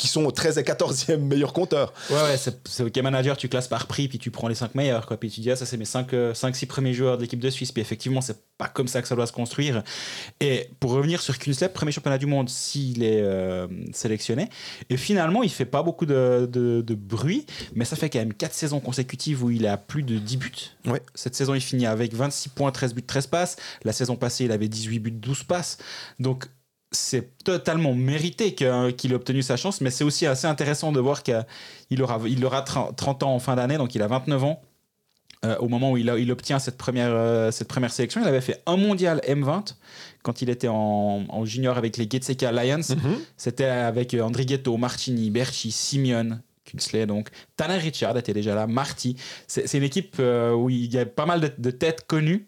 qui sont au 13 et 14e meilleurs compteurs. Ouais, ouais, c'est c'est OK Manager, tu classes par prix, puis tu prends les 5 meilleurs, quoi. Puis tu dis, ah, ça, c'est mes 5-6 premiers joueurs de l'équipe de Suisse. Puis effectivement, c'est pas comme ça que ça doit se construire. Et pour revenir sur Kunsley, premier championnat du monde, s'il est euh, sélectionné. Et finalement, il fait pas beaucoup de, de- de bruit, mais ça fait quand même 4 saisons consécutives où il a plus de 10 buts. Ouais. Cette saison, il finit avec 26 points, 13 buts, 13 passes. La saison passée, il avait 18 buts, 12 passes. Donc, c'est totalement mérité qu'il ait obtenu sa chance, mais c'est aussi assez intéressant de voir qu'il aura, il aura 30 30 ans en fin d'année, donc il a 29 ans. Euh, au moment où il, a- il obtient cette première, euh, cette première sélection, il avait fait un mondial M20 quand il était en, en junior avec les Getseka Lions. C'était avec André Ghetto, Martini, Berchi, Simeon, Kunsley, donc Tanner Richard était déjà là, Marty. C'est c'est une équipe euh, où il y a pas mal de, de têtes connues.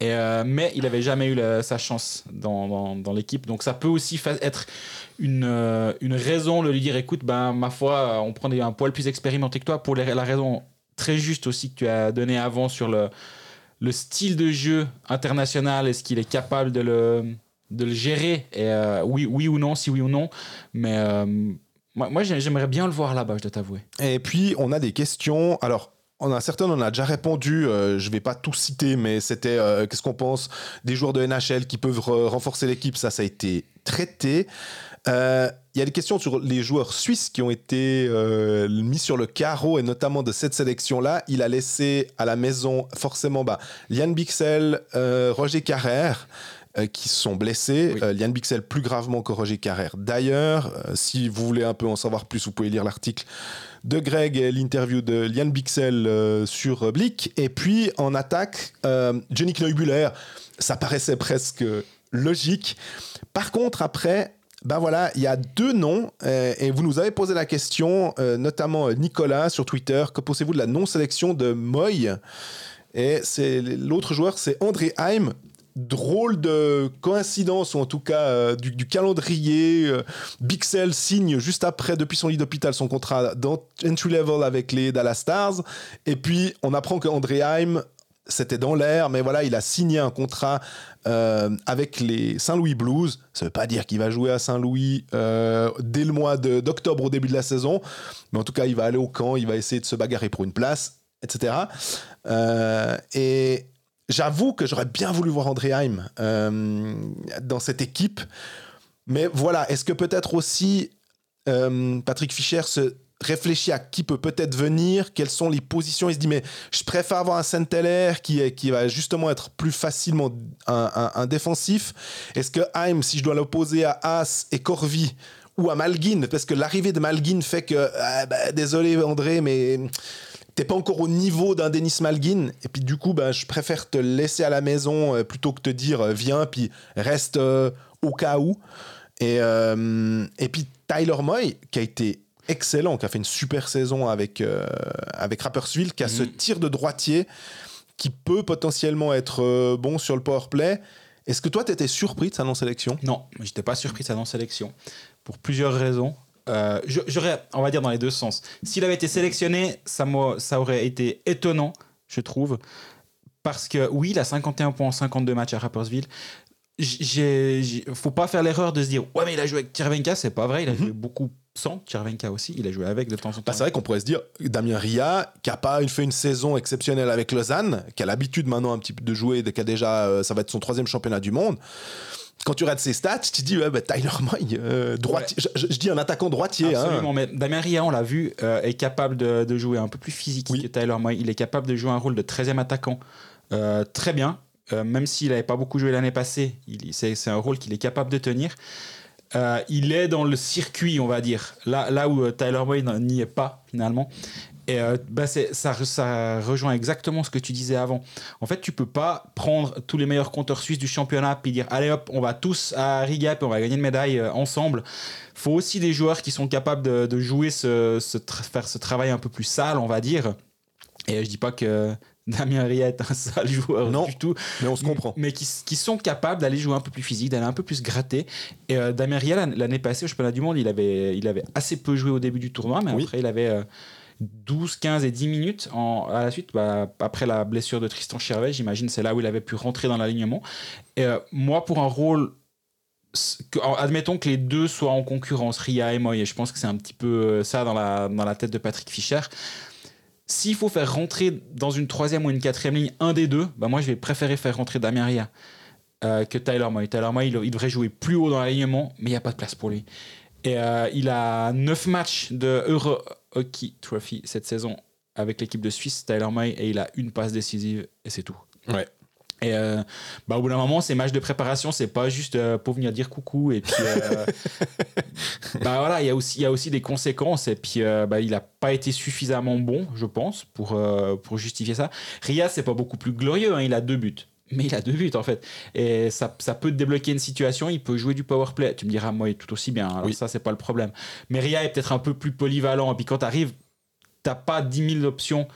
Euh, mais il n'avait jamais eu sa chance dans, l'équipe. Donc ça peut aussi être une, euh, une raison de lui dire écoute, ben, ma foi, on prend un poil plus expérimenté que toi pour la raison très juste aussi que tu as donnée avant sur le, le style de jeu international. Est-ce qu'il est capable de le, gérer? Et, euh, oui, oui ou non, si oui ou non. Mais euh, moi, moi, j'ai- j'aimerais bien le voir là-bas, je dois t'avouer. Et puis, on a des questions. Alors, on a certains, on a déjà répondu. euh, je vais pas tout citer, mais c'était euh, qu'est-ce qu'on pense des joueurs de NHL qui peuvent re- renforcer l'équipe? Ça, ça a été traité. Euh, Il y a des questions sur les joueurs suisses qui ont été euh, mis sur le carreau et notamment de cette sélection-là. Il a laissé à la maison forcément bah, Liane Bixel, Roger Carrère euh, qui sont blessés. Oui. Euh, Liane Bixel plus gravement que Roger Carrère. D'ailleurs, euh, si vous voulez un peu en savoir plus, vous pouvez lire l'article de Greg et l'interview de Liane Bixel euh, sur Blick. Et puis en attaque, Jenny Kneubuller, ça paraissait presque logique. Par contre, après, ben voilà, il y a deux noms euh, et vous nous avez posé la question, euh, notamment Nicolas sur Twitter, que pensez-vous de la non-sélection de Moy? Et c'est l'autre joueur, c'est André Heim. Drôle de coïncidence, ou en tout cas euh, du, calendrier. euh, Bixel signe juste après, depuis son lit d'hôpital, son contrat dans entry level avec les Dallas Stars. Et puis, on apprend que Heim, c'était dans l'air, mais voilà, il a signé un contrat euh, avec les Saint-Louis Blues. Ça veut pas dire qu'il va jouer à Saint-Louis euh, dès le mois d'octobre au début de la saison, mais en tout cas, il va aller au camp, il va essayer de se bagarrer pour une place, etc. Et j'avoue que j'aurais bien voulu voir André Heim euh, dans cette équipe. Mais voilà, est-ce que peut-être aussi euh, Patrick Fischer se réfléchit à qui peut peut-être venir, quelles sont les positions? Il se dit, mais je préfère avoir un Saint-Heller qui, va justement être plus facilement un défensif. Est-ce que Heim, si je dois l'opposer à Haas et Corvi, ou à Malguin, parce que l'arrivée de Malguin fait que, ah, bah, désolé André, mais t'es pas encore au niveau d'un Denis Malguin. Et puis du coup, bah, je préfère te laisser à la maison euh, plutôt que te dire, euh, viens, puis reste euh, au cas où. Et, et puis Tyler Moy, qui a été excellent, qui a fait une super saison avec, avec Rapperswil, qui a ce Mhm. tir de droitier qui peut potentiellement être bon sur le power play. Est-ce que toi, tu étais surpris de sa non-sélection? Non, j'étais pas surpris de sa non-sélection pour plusieurs raisons. Euh, J'aurais, on va dire, dans les deux sens. S'il avait été sélectionné, ça, ça aurait été étonnant, je trouve. Parce que oui, il a 51 points en 52 matchs à Rapperswil. J- J'ai, faut pas faire l'erreur de se dire ouais mais il a joué avec Tchervenka, c'est pas vrai, il a joué beaucoup sans Tchervenka aussi, il a joué avec de temps en temps. Bah, c'est vrai qu'on pourrait se dire Damien Ria, qui a pas fait une saison exceptionnelle avec Lausanne, qui a l'habitude maintenant un petit peu de jouer, qui a déjà, euh, ça va être son troisième championnat du monde. Quand tu regardes ses stats, tu te dis, ouais, bah, Tyler Moy, euh, droitier, je, je- je dis un attaquant droitier. hein. Absolument, mais Damien Ria, on l'a vu, euh, est capable de, de jouer un peu plus physique Oui. que Tyler Moy. Il est capable de jouer un rôle de 13e attaquant euh, très bien. Euh, même s'il n'avait pas beaucoup joué l'année passée, c'est un rôle qu'il est capable de tenir. Il est dans le circuit, on va dire, là, là où Tyler Moy n'en- n'y est pas finalement. Et euh, bah, ça, ça rejoint exactement ce que tu disais avant. En fait, tu peux pas prendre tous les meilleurs compteurs suisses du championnat puis dire allez hop, on va tous à Riga puis on va gagner une médaille euh, ensemble. faut aussi des joueurs qui sont capables de, de jouer ce, faire ce travail un peu plus sale, on va dire. Et je dis pas que <laughs> Damien Ria est un sale joueur Non. du tout, Mais on se comprend. mais qui, qui sont capables d'aller jouer un peu plus physique, d'aller un peu plus gratter. Et euh, Damien Ria, l'an- l'année passée, au championnat du monde, il avait, il avait assez peu joué au début du tournoi, mais Oui. après, il avait euh, 12, 15 et 10 minutes à la suite. Bah, après la blessure de Tristan Chervet, j'imagine, c'est là où il avait pu rentrer dans l'alignement. Euh, moi, pour un rôle. admettons que les deux soient en concurrence, Ria et Moy, et je pense que c'est un petit peu euh, ça dans la, tête de Patrick Fischer. S'il faut faire rentrer dans une troisième ou une quatrième ligne un des deux, bah moi je vais préférer faire rentrer Damien Ria euh, que Tyler Moy. Tyler Moy, il, devrait jouer plus haut dans l'alignement, mais il n'y a pas de place pour lui. Et il a 9 matchs de Euro Hockey Trophy cette saison avec l'équipe de Suisse, Tyler Moy, et il a une passe décisive, et c'est tout. Ouais. Et euh, bah, au bout d'un moment, ces matchs de préparation, c'est pas juste euh, pour venir dire coucou. Et puis, euh, <laughs> bah voilà, il y, a aussi- il y a aussi des conséquences. Et puis, bah, il a pas été suffisamment bon, je pense, pour, pour justifier ça. Ria, c'est pas beaucoup plus glorieux. hein, il a deux buts. Mais il a deux buts en fait. Et ça, ça peut te débloquer une situation. Il peut jouer du power play. Tu me diras, moi, tout aussi bien. Alors Oui. ça, c'est pas le problème. Mais Ria est peut-être un peu plus polyvalent. Et puis quand tu arrives, t'as pas 10 000 options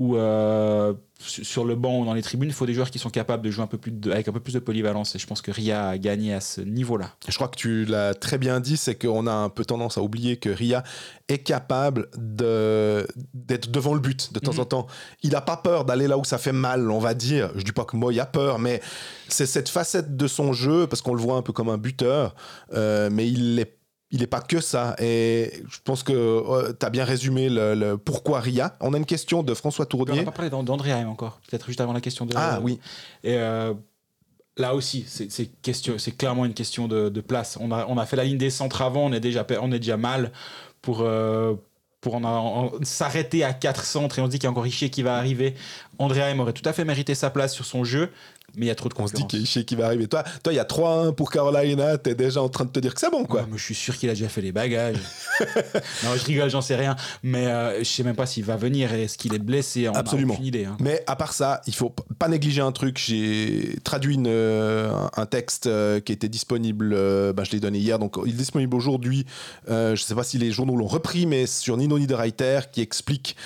où euh, su- sur le banc ou dans les tribunes, il faut des joueurs qui sont capables de jouer un peu plus de- avec un peu plus de polyvalence. Et je pense que Ria a gagné à ce niveau-là. Je crois que tu l'as très bien dit, c'est qu'on a un peu tendance à oublier que Ria est capable de- d'être devant le but de temps Mhm. en temps. Il n'a pas peur d'aller là où ça fait mal, on va dire. Je dis pas que Moy a peur, mais c'est cette facette de son jeu, parce qu'on le voit un peu comme un buteur, euh, mais il est il n'est pas que ça. Et je pense que tu as bien résumé le, pourquoi RIA. On a une question de François Tournier. On n'a pas parlé d'André encore, peut-être juste avant la question de. Ah oui. Et euh, là aussi, c'est clairement une question de, place. On a, on a fait la ligne des centres avant, on est déjà, on est déjà mal pour. Euh, pour en, s'arrêter à 4 centres et on se dit qu'il y a encore Richer qui va arriver. André Haim aurait tout à fait mérité sa place sur son jeu mais il y a trop de concurrence. On se dit qu'il qui va arriver. Toi, toi, il y a 3-1 pour Carolina, t'es déjà en train de te dire que c'est bon, quoi. mais je suis sûr qu'il a déjà fait les bagages. <laughs> non, je rigole, j'en sais rien. Mais euh, je sais même pas s'il va venir. Est-ce qu'il est blessé Absolument. aucune idée. Hein. Mais à part ça, il faut pas négliger un truc. J'ai traduit une, euh, un texte euh, qui était disponible. Bah, je l'ai donné hier, donc il est disponible aujourd'hui. je sais pas si les journaux l'ont repris, mais sur Nino Niederreiter qui explique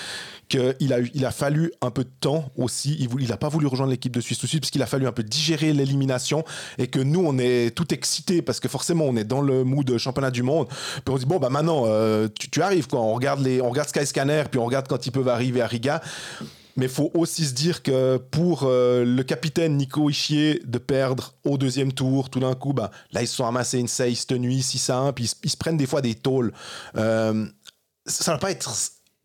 qu'il a, il a fallu un peu de temps aussi. Il n'a pas voulu rejoindre l'équipe de Suisse tout de suite parce qu'il a fallu un peu digérer l'élimination et que nous, on est tout excités parce que forcément, on est dans le mood championnat du monde. Puis on dit, bon, bah maintenant, euh, tu, arrives, quoi. On regarde, les, on regarde Sky Scanner, puis on regarde quand ils peuvent arriver à Riga. Mais il faut aussi se dire que pour euh, le capitaine Nico Ischier de perdre au deuxième tour, tout d'un coup, bah, là, ils se sont amassés une 6 cette nuit, 6 à 1, puis ils, se prennent des fois des tôles. Euh, ça va pas être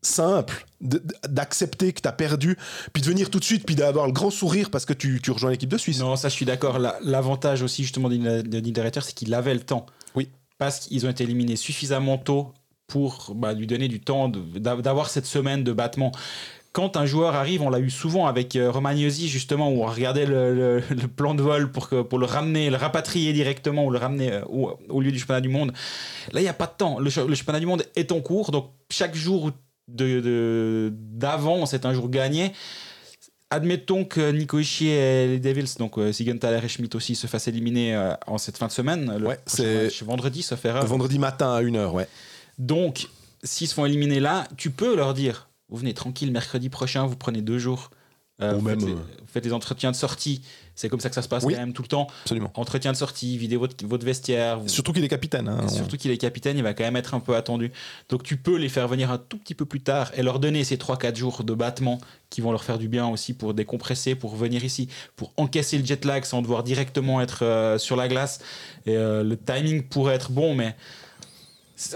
simple d'accepter que tu as perdu, puis de venir tout de suite, puis d'avoir le grand sourire parce que tu, tu rejoins l'équipe de Suisse. Non, ça je suis d'accord. L'avantage aussi justement de Niederreiter, c'est qu'il avait le temps. Oui. Parce qu'ils ont été éliminés suffisamment tôt pour bah, lui donner du temps d'avoir cette semaine de battement quand un joueur arrive, on l'a eu souvent avec euh, Romagnosi justement, où on regardait le, plan de vol pour, que, pour le ramener, le rapatrier directement ou le ramener euh, au, lieu du championnat du monde. Là, il n'y a pas de temps. Le, le, championnat du monde est en cours, donc chaque jour d'avant, de, c'est un jour gagné. Admettons que Nico Ishii et les Devils, donc euh, Sigenthaler et Schmidt aussi, se fassent éliminer euh, en cette fin de semaine. ouais, c'est vendredi, ça fait Vendredi matin à 1h, ouais. Donc, s'ils se font éliminer là, tu peux leur dire vous venez tranquille mercredi prochain, vous prenez deux jours. Euh, vous, même, faites les, vous, faites les, entretiens de sortie c'est comme ça que ça se passe quand même tout le temps. Absolument. Entretien de sortie, videz votre, votre vestiaire. Surtout qu'il est capitaine. Hein. Surtout qu'il est capitaine, il va quand même être un peu attendu. Donc tu peux les faire venir un tout petit peu plus tard et leur donner ces 3-4 jours de battement qui vont leur faire du bien aussi pour décompresser, pour venir ici, pour encaisser le jet lag sans devoir directement être euh, sur la glace. Et euh, le timing pourrait être bon, mais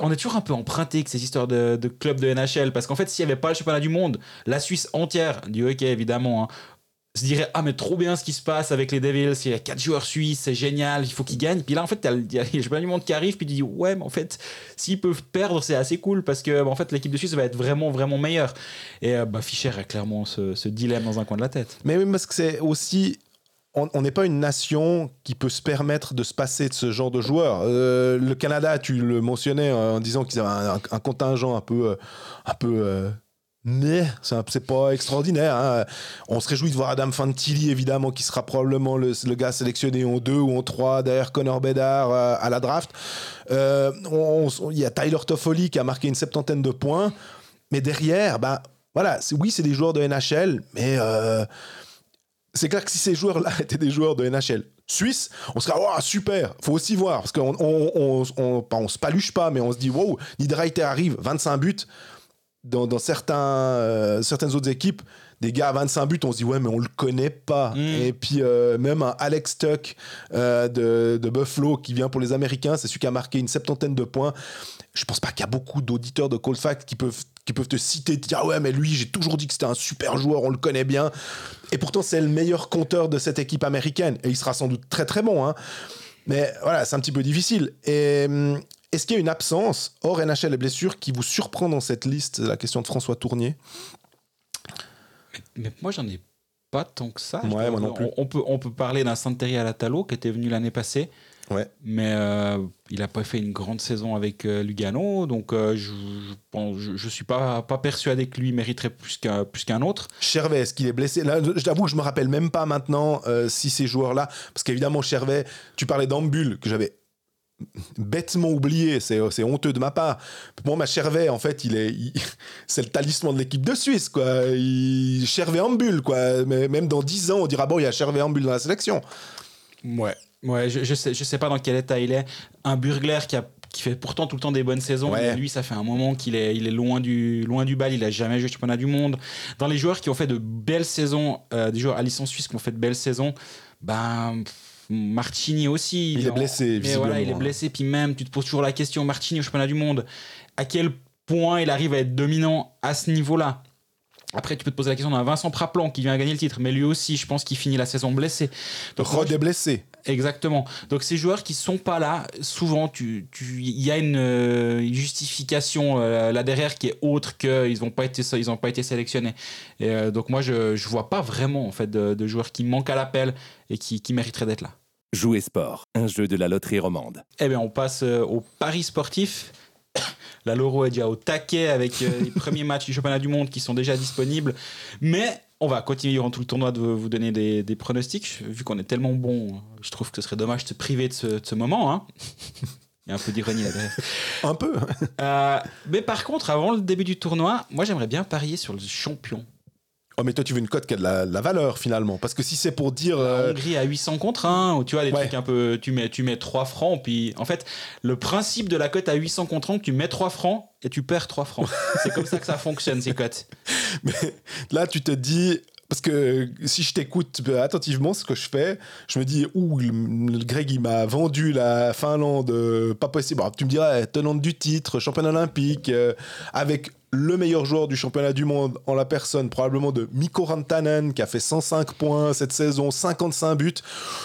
on est toujours un peu emprunté avec ces histoires de, de club de NHL parce qu'en fait s'il n'y avait pas le championnat du monde la Suisse entière du hockey évidemment hein, se dirait ah mais trop bien ce qui se passe avec les Devils il y a quatre joueurs suisses c'est génial il faut qu'ils gagnent. Puis là en fait il y a le du monde qui arrive puis tu dis ouais mais en fait s'ils peuvent perdre c'est assez cool parce que en fait l'équipe de Suisse va être vraiment vraiment meilleure. Et euh, bah, Fischer a clairement ce, dilemme dans un coin de la tête. Mais oui parce que c'est aussi on n'est pas une nation qui peut se permettre de se passer de ce genre de joueurs. Euh, le Canada, tu le mentionnais en disant qu'ils avaient un, contingent un peu, euh, un peu mais c'est pas extraordinaire. Hein. On se réjouit de voir Adam Fantilli, évidemment, qui sera probablement le, gars sélectionné en 2 ou en 3 derrière Connor Bedard euh, à la draft. Euh, il y a Tyler Toffoli qui a marqué une septantaine de points. Mais derrière, ben, voilà, oui, c'est des joueurs de NHL, mais euh, c'est clair que si ces joueurs-là <laughs> étaient des joueurs de NHL suisse, on serait oh, super. Faut aussi voir parce qu'on on, on, se paluche pas, mais on se dit wow, Niederreiter arrive, 25 buts dans, certains, euh, certaines autres équipes, des gars à 25 buts, on se dit ouais mais on le connaît pas. Mm. Et puis euh, même un Alex Tuck euh, de, de, Buffalo qui vient pour les Américains, c'est celui qui a marqué une septantaine de points. Je pense pas qu'il y a beaucoup d'auditeurs de Cold Fact qui peuvent qui peuvent te citer, te dire ah ouais mais lui j'ai toujours dit que c'était un super joueur, on le connaît bien. Et pourtant c'est le meilleur compteur de cette équipe américaine et il sera sans doute très très bon. Hein. Mais voilà, c'est un petit peu difficile. Et, hum, est-ce qu'il y a une absence, hors NHL et blessures, qui vous surprend dans cette liste la question de François Tournier? Mais, moi, j'en ai pas tant que ça. Ouais, moi non plus. On, peut, on peut parler d'un Santeri Alatalo qui était venu l'année passée. Ouais. Mais euh, il n'a pas fait une grande saison avec euh, Lugano, donc euh, je ne je, suis pas, pas persuadé que lui mériterait plus qu'un plus qu'un autre. Chervet, est-ce qu'il est blessé? Là, j'avoue que je me rappelle même pas maintenant si ces joueurs-là, parce qu'évidemment Chervet, tu parlais d'Ambul que j'avais bêtement oublié, c'est, honteux de ma part. Pour moi, Chervet, en fait, il est, <laughs> c'est le talisman de l'équipe de Suisse, quoi. Il, Chervet en bulle, quoi. Mais même dans 10 ans, on dira, bon, il y a Chervet en bulle dans la sélection. Ouais, ouais je, je, sais, je sais pas dans quel état il est. Un Burgler qui a qui fait pourtant tout le temps des bonnes saisons. lui, ça fait un moment qu'il est, il est loin, du, loin du bal. Il a jamais joué championnat du monde. Dans les joueurs qui ont fait de belles saisons, euh, des joueurs à licence suisse qui ont fait de belles saisons, ben Martini aussi. Il est blessé, Mais voilà, il est blessé. Puis même, tu te poses toujours la question, Martini au championnat du monde, à quel point il arrive à être dominant à ce niveau-là? Après, tu peux te poser la question d'un Vincent Praplan qui vient gagner le titre, mais lui aussi, je pense qu'il finit la saison blessé. Donc, moi, Rod est blessé. Exactement. Donc ces joueurs qui sont pas là, souvent tu tu il y a une, euh, justification euh, là derrière qui est autre que ils ont pas été ils ont pas été sélectionnés. Et euh, donc moi je je vois pas vraiment en fait de, de joueurs qui manquent à l'appel et qui qui mériteraient d'être là. Jouer sport, un jeu de la loterie romande. Eh bien on passe euh, au paris sportif. <coughs> La Loro est déjà au taquet avec euh, les premiers matchs du championnat du monde qui sont déjà disponibles. Mais on va continuer durant tout le tournoi de vous donner des, des pronostics. Vu qu'on est tellement bon, je trouve que ce serait dommage de se priver de ce, de ce moment. hein. Il y a un peu d'ironie là derrière. Un peu. Euh, mais par contre, avant le début du tournoi, moi j'aimerais bien parier sur le champion. Oh, mais toi, tu veux une cote qui a de la, la valeur finalement. Parce que si c'est pour dire. La euh, Hongrie à 800 contre 1, ou tu vois, des Ouais. trucs un peu. Tu mets, tu mets 3 francs, puis en fait, le principe de la cote à 800 contre 1, tu mets 3 francs et tu perds 3 francs. <laughs> C'est comme ça que ça fonctionne, ces cotes. <laughs> Mais là, tu te dis. Parce que si je t'écoute attentivement, ce que je fais, je me dis, ouh, le, le Greg, il m'a vendu la Finlande, euh, pas possible. Alors, tu me dirais, tenante du titre, championne olympique, euh, avec le meilleur joueur du championnat du monde en la personne, probablement de Mikko Rantanen, qui a fait 105 points cette saison, 55 buts.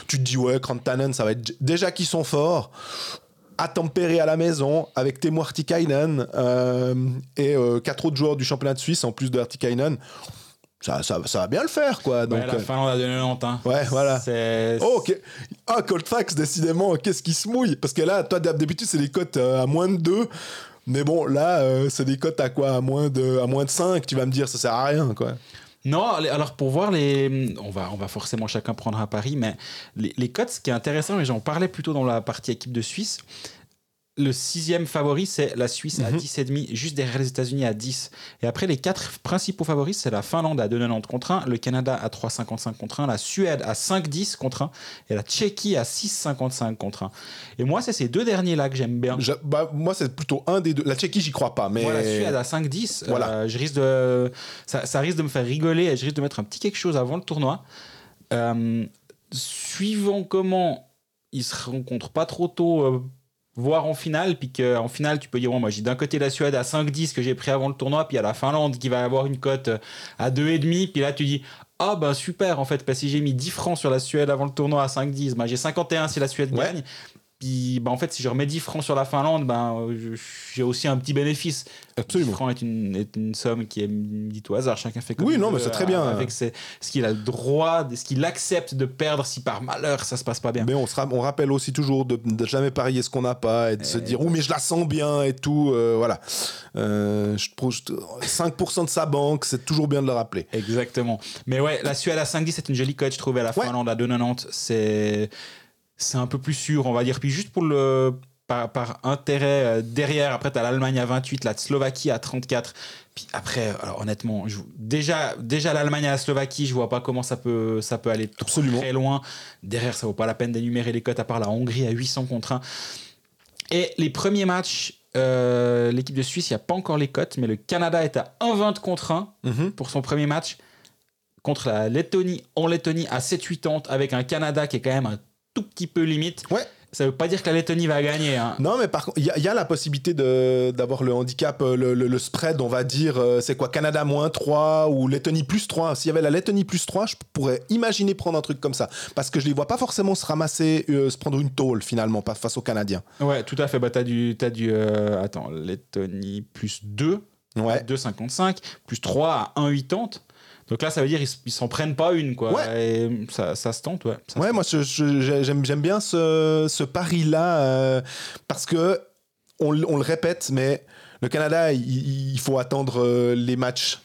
Tu te dis, ouais, Rantanen, ça va être déjà qu'ils sont forts à tempérer à la maison avec Teemu Artikainen euh, et euh, quatre autres joueurs du championnat de Suisse en plus de Artikainen. Ça, ça, ça va bien le faire, quoi. Donc, Ouais, la euh, Finlande à 2,90. Hein. ouais, voilà. Oh. Ah, Colfax, décidément, qu'est-ce qui se mouille? Parce que là, toi, d'habitude, c'est des cotes euh, à moins de 2. Mais bon, là, euh, c'est des cotes à quoi? À moins, de, à moins de 5. Tu vas me dire, ça sert à rien, quoi. Non, alors pour voir les. On va, on va forcément chacun prendre un pari, mais les, les cotes, ce qui est intéressant, et j'en parlais plutôt dans la partie équipe de Suisse, le sixième favori, c'est la Suisse à Mhm. 10,5, juste derrière les États-Unis à 10. Et après, les quatre principaux favoris, c'est la Finlande à 2,90 contre 1, le Canada à 3,55 contre 1, la Suède à 5,10 contre 1, et la Tchéquie à 6,55 contre 1. Et moi, c'est ces deux derniers-là que j'aime bien. Je- bah, moi, c'est plutôt un des deux. La Tchéquie, j'y crois pas. Mais Moi, la Suède à 5-10, Voilà. euh, je risque de, ça, ça risque de me faire rigoler et je risque de mettre un petit quelque chose avant le tournoi. Euh, suivant comment ils se rencontrent pas trop tôt, voire en finale, puis qu'en finale, tu peux dire, bon, moi j'ai d'un côté la Suède à 5-10 que j'ai pris avant le tournoi, puis il y a la Finlande qui va avoir une cote euh, à 2,5, puis là tu dis, ah ben super en fait, parce que si j'ai mis 10 francs sur la Suède avant le tournoi à 5-10, ben, j'ai 51 si la Suède Ouais. gagne. Puis ben, en fait, si je remets 10 francs sur la Finlande, ben, euh, j'ai aussi un petit bénéfice. 10 absolument. francs est une, est une somme qui est dite au hasard. Chacun fait comme Oui, non, mais c'est très bien. Avec ses- ce qu'il a le droit, ce qu'il accepte de perdre si par malheur ça se passe pas bien. Mais on, se ra- on rappelle aussi toujours de, de jamais parier ce qu'on n'a pas et de se dire, oh, mais je la sens bien et tout. euh, voilà. Euh, je trouve- je- 5% de sa banque, c'est toujours bien de le rappeler. Exactement. Mais ouais, la Suède à 5-10, c'est une jolie cote, je trouvais. La Ouais. Finlande à 2,90, c'est c'est un peu plus sûr, on va dire. Puis juste pour le. Par, par intérêt euh, derrière, après, tu as l'Allemagne à 28, la Slovaquie à 34. Puis après, alors, honnêtement, je- déjà, déjà l'Allemagne à la Slovaquie, je vois pas comment ça peut, ça peut aller Absolument. très loin. Derrière, ça vaut pas la peine d'énumérer les cotes, à part la Hongrie à 800 contre 1. Et les premiers matchs, euh, l'équipe de Suisse, il n'y a pas encore les cotes, mais le Canada est à 1,20 contre 1 Mhm. pour son premier match contre la Lettonie en Lettonie à 7,80 avec un Canada qui est quand même un tout petit peu limite. Ouais. Ça veut pas dire que la Lettonie va gagner. hein. Non, mais par contre, il y, a- il y a la possibilité d'avoir le handicap, euh, le, le- le spread, on va dire, euh, c'est quoi, Canada moins 3 ou Lettonie plus 3. S'il y avait la Lettonie plus 3, je pourrais imaginer prendre un truc comme ça. Parce que je les vois pas forcément se ramasser, euh, se prendre une tôle finalement, pas face aux Canadiens. Ouais, tout à fait. Bah, t'as du, t'as du euh, attends, Lettonie plus 2 à Ouais. 2,55, plus 3 à 1,80. Donc là, ça veut dire ils s'en prennent pas une, quoi. Ouais. Et ça, ça se tente, ouais. Ça Ouais, moi j'aime bien ce, ce pari-là euh, parce que on, le répète, mais le Canada, il, il faut attendre euh, les matchs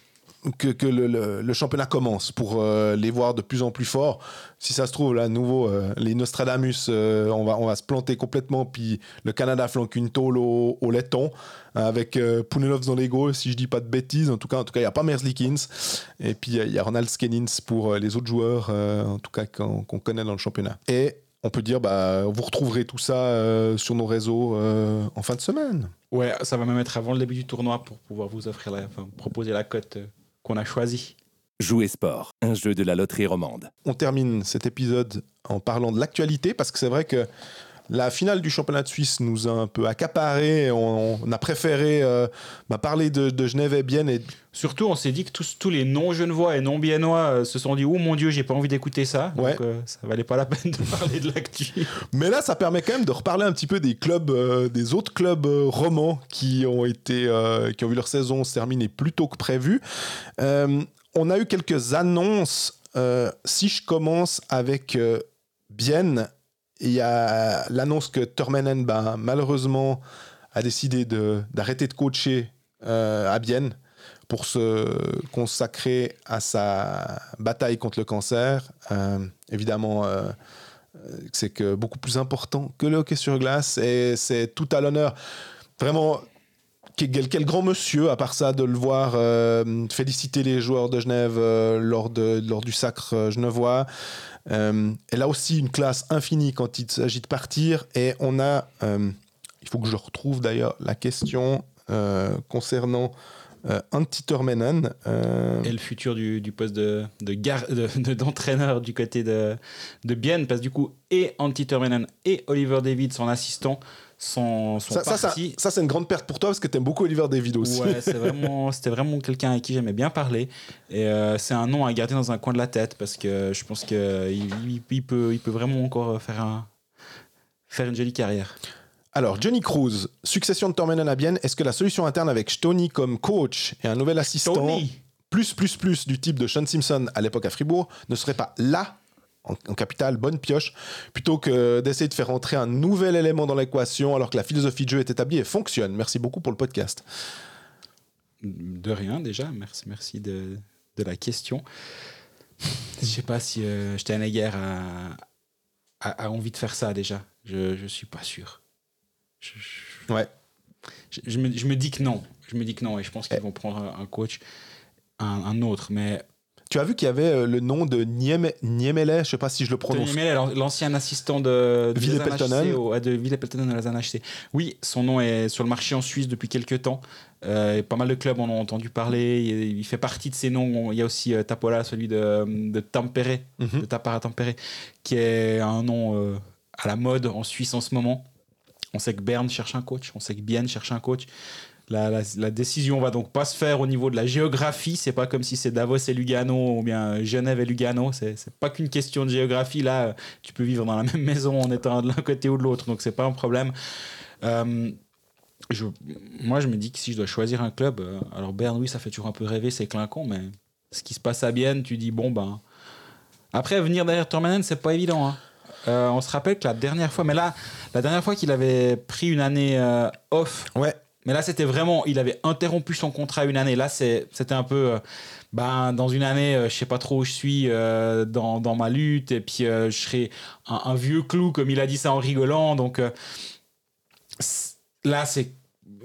que, le, championnat commence pour euh, les voir de plus en plus forts. Si ça se trouve, là, à nouveau, euh, les Nostradamus, euh, on, va, on va se planter complètement, puis le Canada flanque une tôle au, au laiton avec Punelov dans les goals, si je dis pas de bêtises. En tout cas, en tout cas, il n'y a pas Merzlikins. Et puis, il y a Ronald Skenins pour les autres joueurs, en tout cas, qu'on connaît dans le championnat. Et on peut dire, bah, vous retrouverez tout ça sur nos réseaux en fin de semaine. Ouais, ça va même être avant le début du tournoi pour pouvoir vous offrir la, proposer la cote qu'on a choisie. Jouer sport, un jeu de la loterie romande. On termine cet épisode en parlant de l'actualité parce que c'est vrai que la finale du championnat de Suisse nous a un peu accaparé. On, on a préféré euh, bah, parler de, de Genève et Bienne. Et... Surtout, on s'est dit que tous, tous les non-genevois et non-biennois euh, se sont dit Oh mon Dieu, j'ai pas envie d'écouter ça. Ouais. Donc, euh, ça valait pas la peine de <laughs> parler de l'actu. Mais là, ça permet quand même de reparler un petit peu des clubs, des autres clubs romans qui ont été, qui ont vu leur saison se terminer plus tôt que prévu. On a eu quelques annonces. Si je commence avec Bienne, il y a l'annonce que Tormenen, ben, malheureusement, a décidé d'arrêter de, coacher euh, à Bienne pour se consacrer à sa bataille contre le cancer. Euh, évidemment, euh, c'est beaucoup plus important que le hockey sur glace et c'est tout à l'honneur. Vraiment, quel, grand monsieur, à part ça, de le voir féliciter les joueurs de Genève lors, de, lors du sacre genevois. Euh, elle a aussi une classe infinie quand il s'agit de partir. Et on a, euh, il faut que je retrouve d'ailleurs la question euh, concernant euh, Antti Tormenen. euh, Et le futur du, poste de, de gar- <laughs> de- d'entraîneur du côté de, de Bienne, parce que du coup, et Antti Termenen et Oliver David, son assistant, sont ça, ça, ça, c'est une grande perte pour toi parce que tu aimes beaucoup Oliver David aussi. Ouais, <laughs> vraiment, c'était vraiment quelqu'un avec qui j'aimais bien parler. Et euh, c'est un nom à garder dans un coin de la tête parce que je pense qu'il il, il peut, il peut vraiment encore faire, un, faire une jolie carrière. Alors, Johnny Cruz, succession de Tormenen à Bienne, est-ce que la solution interne avec Stony comme coach et un nouvel assistant plus, plus, plus du type de Sean Simpson à l'époque à Fribourg ne serait pas là, en, en capitale, bonne pioche, plutôt que d'essayer de faire entrer un nouvel élément dans l'équation alors que la philosophie de jeu est établie et fonctionne Merci beaucoup pour le podcast. De rien déjà, merci, merci de, de la question. Je sais pas si euh, Steinegger a, a, a envie de faire ça déjà. Je, je suis pas sûr. Je, je- Ouais. je- je me, je me dis que non. Je me dis que non et je pense qu'ils Eh. vont prendre un, un coach, un, un autre. Mais Tu as vu qu'il y avait euh, le nom de Nieme, Niemele, je sais pas si je le prononce. Mel, l'ancien assistant de, de Ville Peltonen. À Lausanne HC. Oui, son nom est sur le marché en Suisse depuis quelques temps. Euh, pas mal de clubs en ont entendu parler. Il, il fait partie de ces noms. Il y a aussi euh, Tapola, celui de, de Tampere, Mhm. de Tapara Tampere, qui est un nom euh, à la mode en Suisse en ce moment. On sait que Berne cherche un coach, on sait que Bienne cherche un coach. La, la, décision va donc pas se faire au niveau de la géographie. C'est pas comme si c'est Davos et Lugano ou bien Genève et Lugano. C'est pas qu'une question de géographie. Là, euh, tu peux vivre dans la <laughs> même maison en étant de l'un côté ou de l'autre, donc c'est pas un problème. Euh, moi, je me dis que si je dois choisir un club, euh, alors Berne, oui, ça fait toujours un peu rêver, c'est clinquant, mais ce qui se passe à Bienne, tu dis bon ben. Après, venir derrière Tormanen, c'est pas évident. hein. Euh, on se rappelle que la dernière fois, mais là, la dernière fois qu'il avait pris une année euh, off, Ouais. Mais là, c'était vraiment, il avait interrompu son contrat une année. Là, c'était un peu, euh, ben, dans une année, euh, je sais pas trop où je suis euh, dans, dans ma lutte, et puis euh, je serai un, un vieux clou, comme il a dit ça en rigolant. Donc là, c'est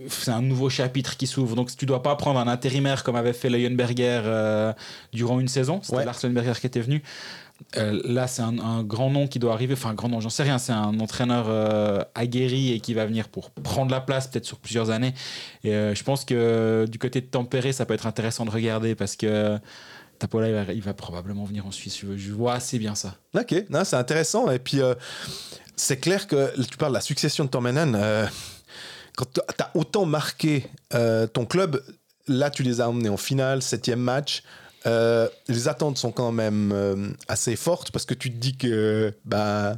c'est un nouveau chapitre qui s'ouvre. Donc, tu dois pas prendre un intérimaire comme avait fait Leuenberger euh, durant une saison. C'était Ouais. Lars Leuenberger qui était venu. Euh, là, c'est un, grand nom qui doit arriver. Enfin, un grand nom, j'en sais rien. C'est un entraîneur euh, aguerri et qui va venir pour prendre la place, peut-être sur plusieurs années. Et euh, je pense que du côté de Tempéré, ça peut être intéressant de regarder parce que Tapola, il va, probablement venir en Suisse. Je, je vois assez bien ça. Ok, c'est intéressant. Et puis, c'est clair que tu parles de la succession de Tormenen. euh, quand tu as autant marqué ton club, là, tu les as emmenés en finale, septième match. Euh, les attentes sont quand même euh, assez fortes parce que tu te dis que bah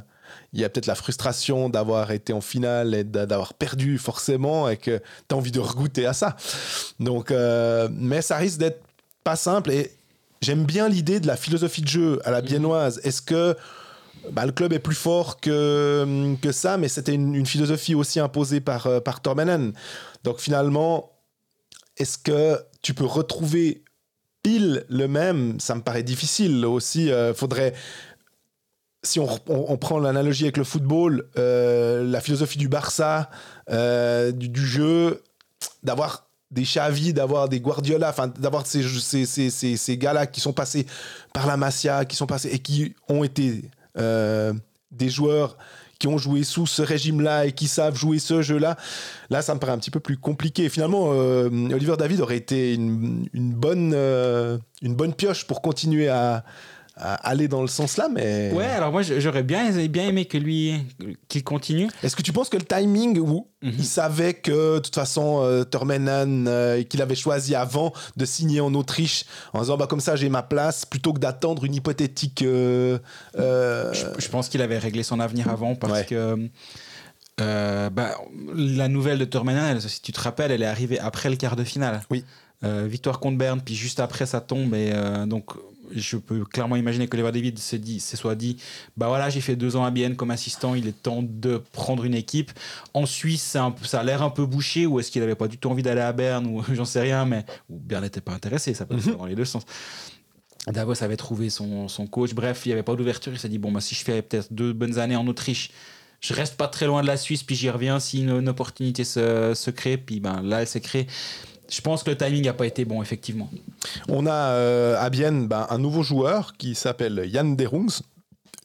il y a peut-être la frustration d'avoir été en finale et d'a- d'avoir perdu forcément et que tu as envie de regoûter à ça. Donc, euh, mais ça risque d'être pas simple et j'aime bien l'idée de la philosophie de jeu à la biennoise. Est-ce que bah, le club est plus fort que, que ça, mais c'était une, une philosophie aussi imposée par, par Tormenen. Donc finalement, est-ce que tu peux retrouver pile le même Ça me paraît difficile aussi. euh, faudrait. Si on, on- prend l'analogie avec le football, euh, la philosophie du Barça, euh, du, jeu, d'avoir des Xavi, d'avoir des Guardiola, enfin d'avoir ces, ces, ces, ces, ces gars-là qui sont passés par la Masia, qui sont passés et qui ont été euh, des joueurs qui ont joué sous ce régime-là et qui savent jouer ce jeu-là. Là, ça me paraît un petit peu plus compliqué. Finalement, euh, Oliver David aurait été une, bonne, euh, une bonne pioche pour continuer à aller dans le sens là, mais. Ouais, alors moi j'aurais bien, bien aimé que lui qu'il continue. Est-ce que tu penses que le timing où Mhm. il savait que de toute façon euh, euh, qu'il avait choisi avant de signer en Autriche en disant bah comme ça j'ai ma place plutôt que d'attendre une hypothétique euh, euh, Je, je pense qu'il avait réglé son avenir avant parce Ouais. que bah, la nouvelle de Turmenan, elle, si tu te rappelles, elle est arrivée après le quart de finale. Oui. Victoire contre Berne, puis juste après ça tombe. Et donc, je peux clairement imaginer que Oliver David s'est dit, s'est soit dit bah voilà, j'ai fait deux ans à Bienne comme assistant, il est temps de prendre une équipe. En Suisse, un ça a l'air un peu bouché, ou est-ce qu'il avait pas du tout envie d'aller à Berne, ou <laughs> j'en sais rien, mais ou Berne n'était pas intéressé, ça peut être dans les deux sens. Davos avait trouvé son, son coach. Bref, il n'y avait pas d'ouverture. Il s'est dit bon, bah, si je fais peut-être deux bonnes années en Autriche, je reste pas très loin de la Suisse, puis j'y reviens si une, une opportunité se, se crée. Puis ben, là, elle s'est créée. Je pense que le timing n'a pas été bon, effectivement. On a euh, à Bienne ben, un nouveau joueur qui s'appelle Yann Derungs.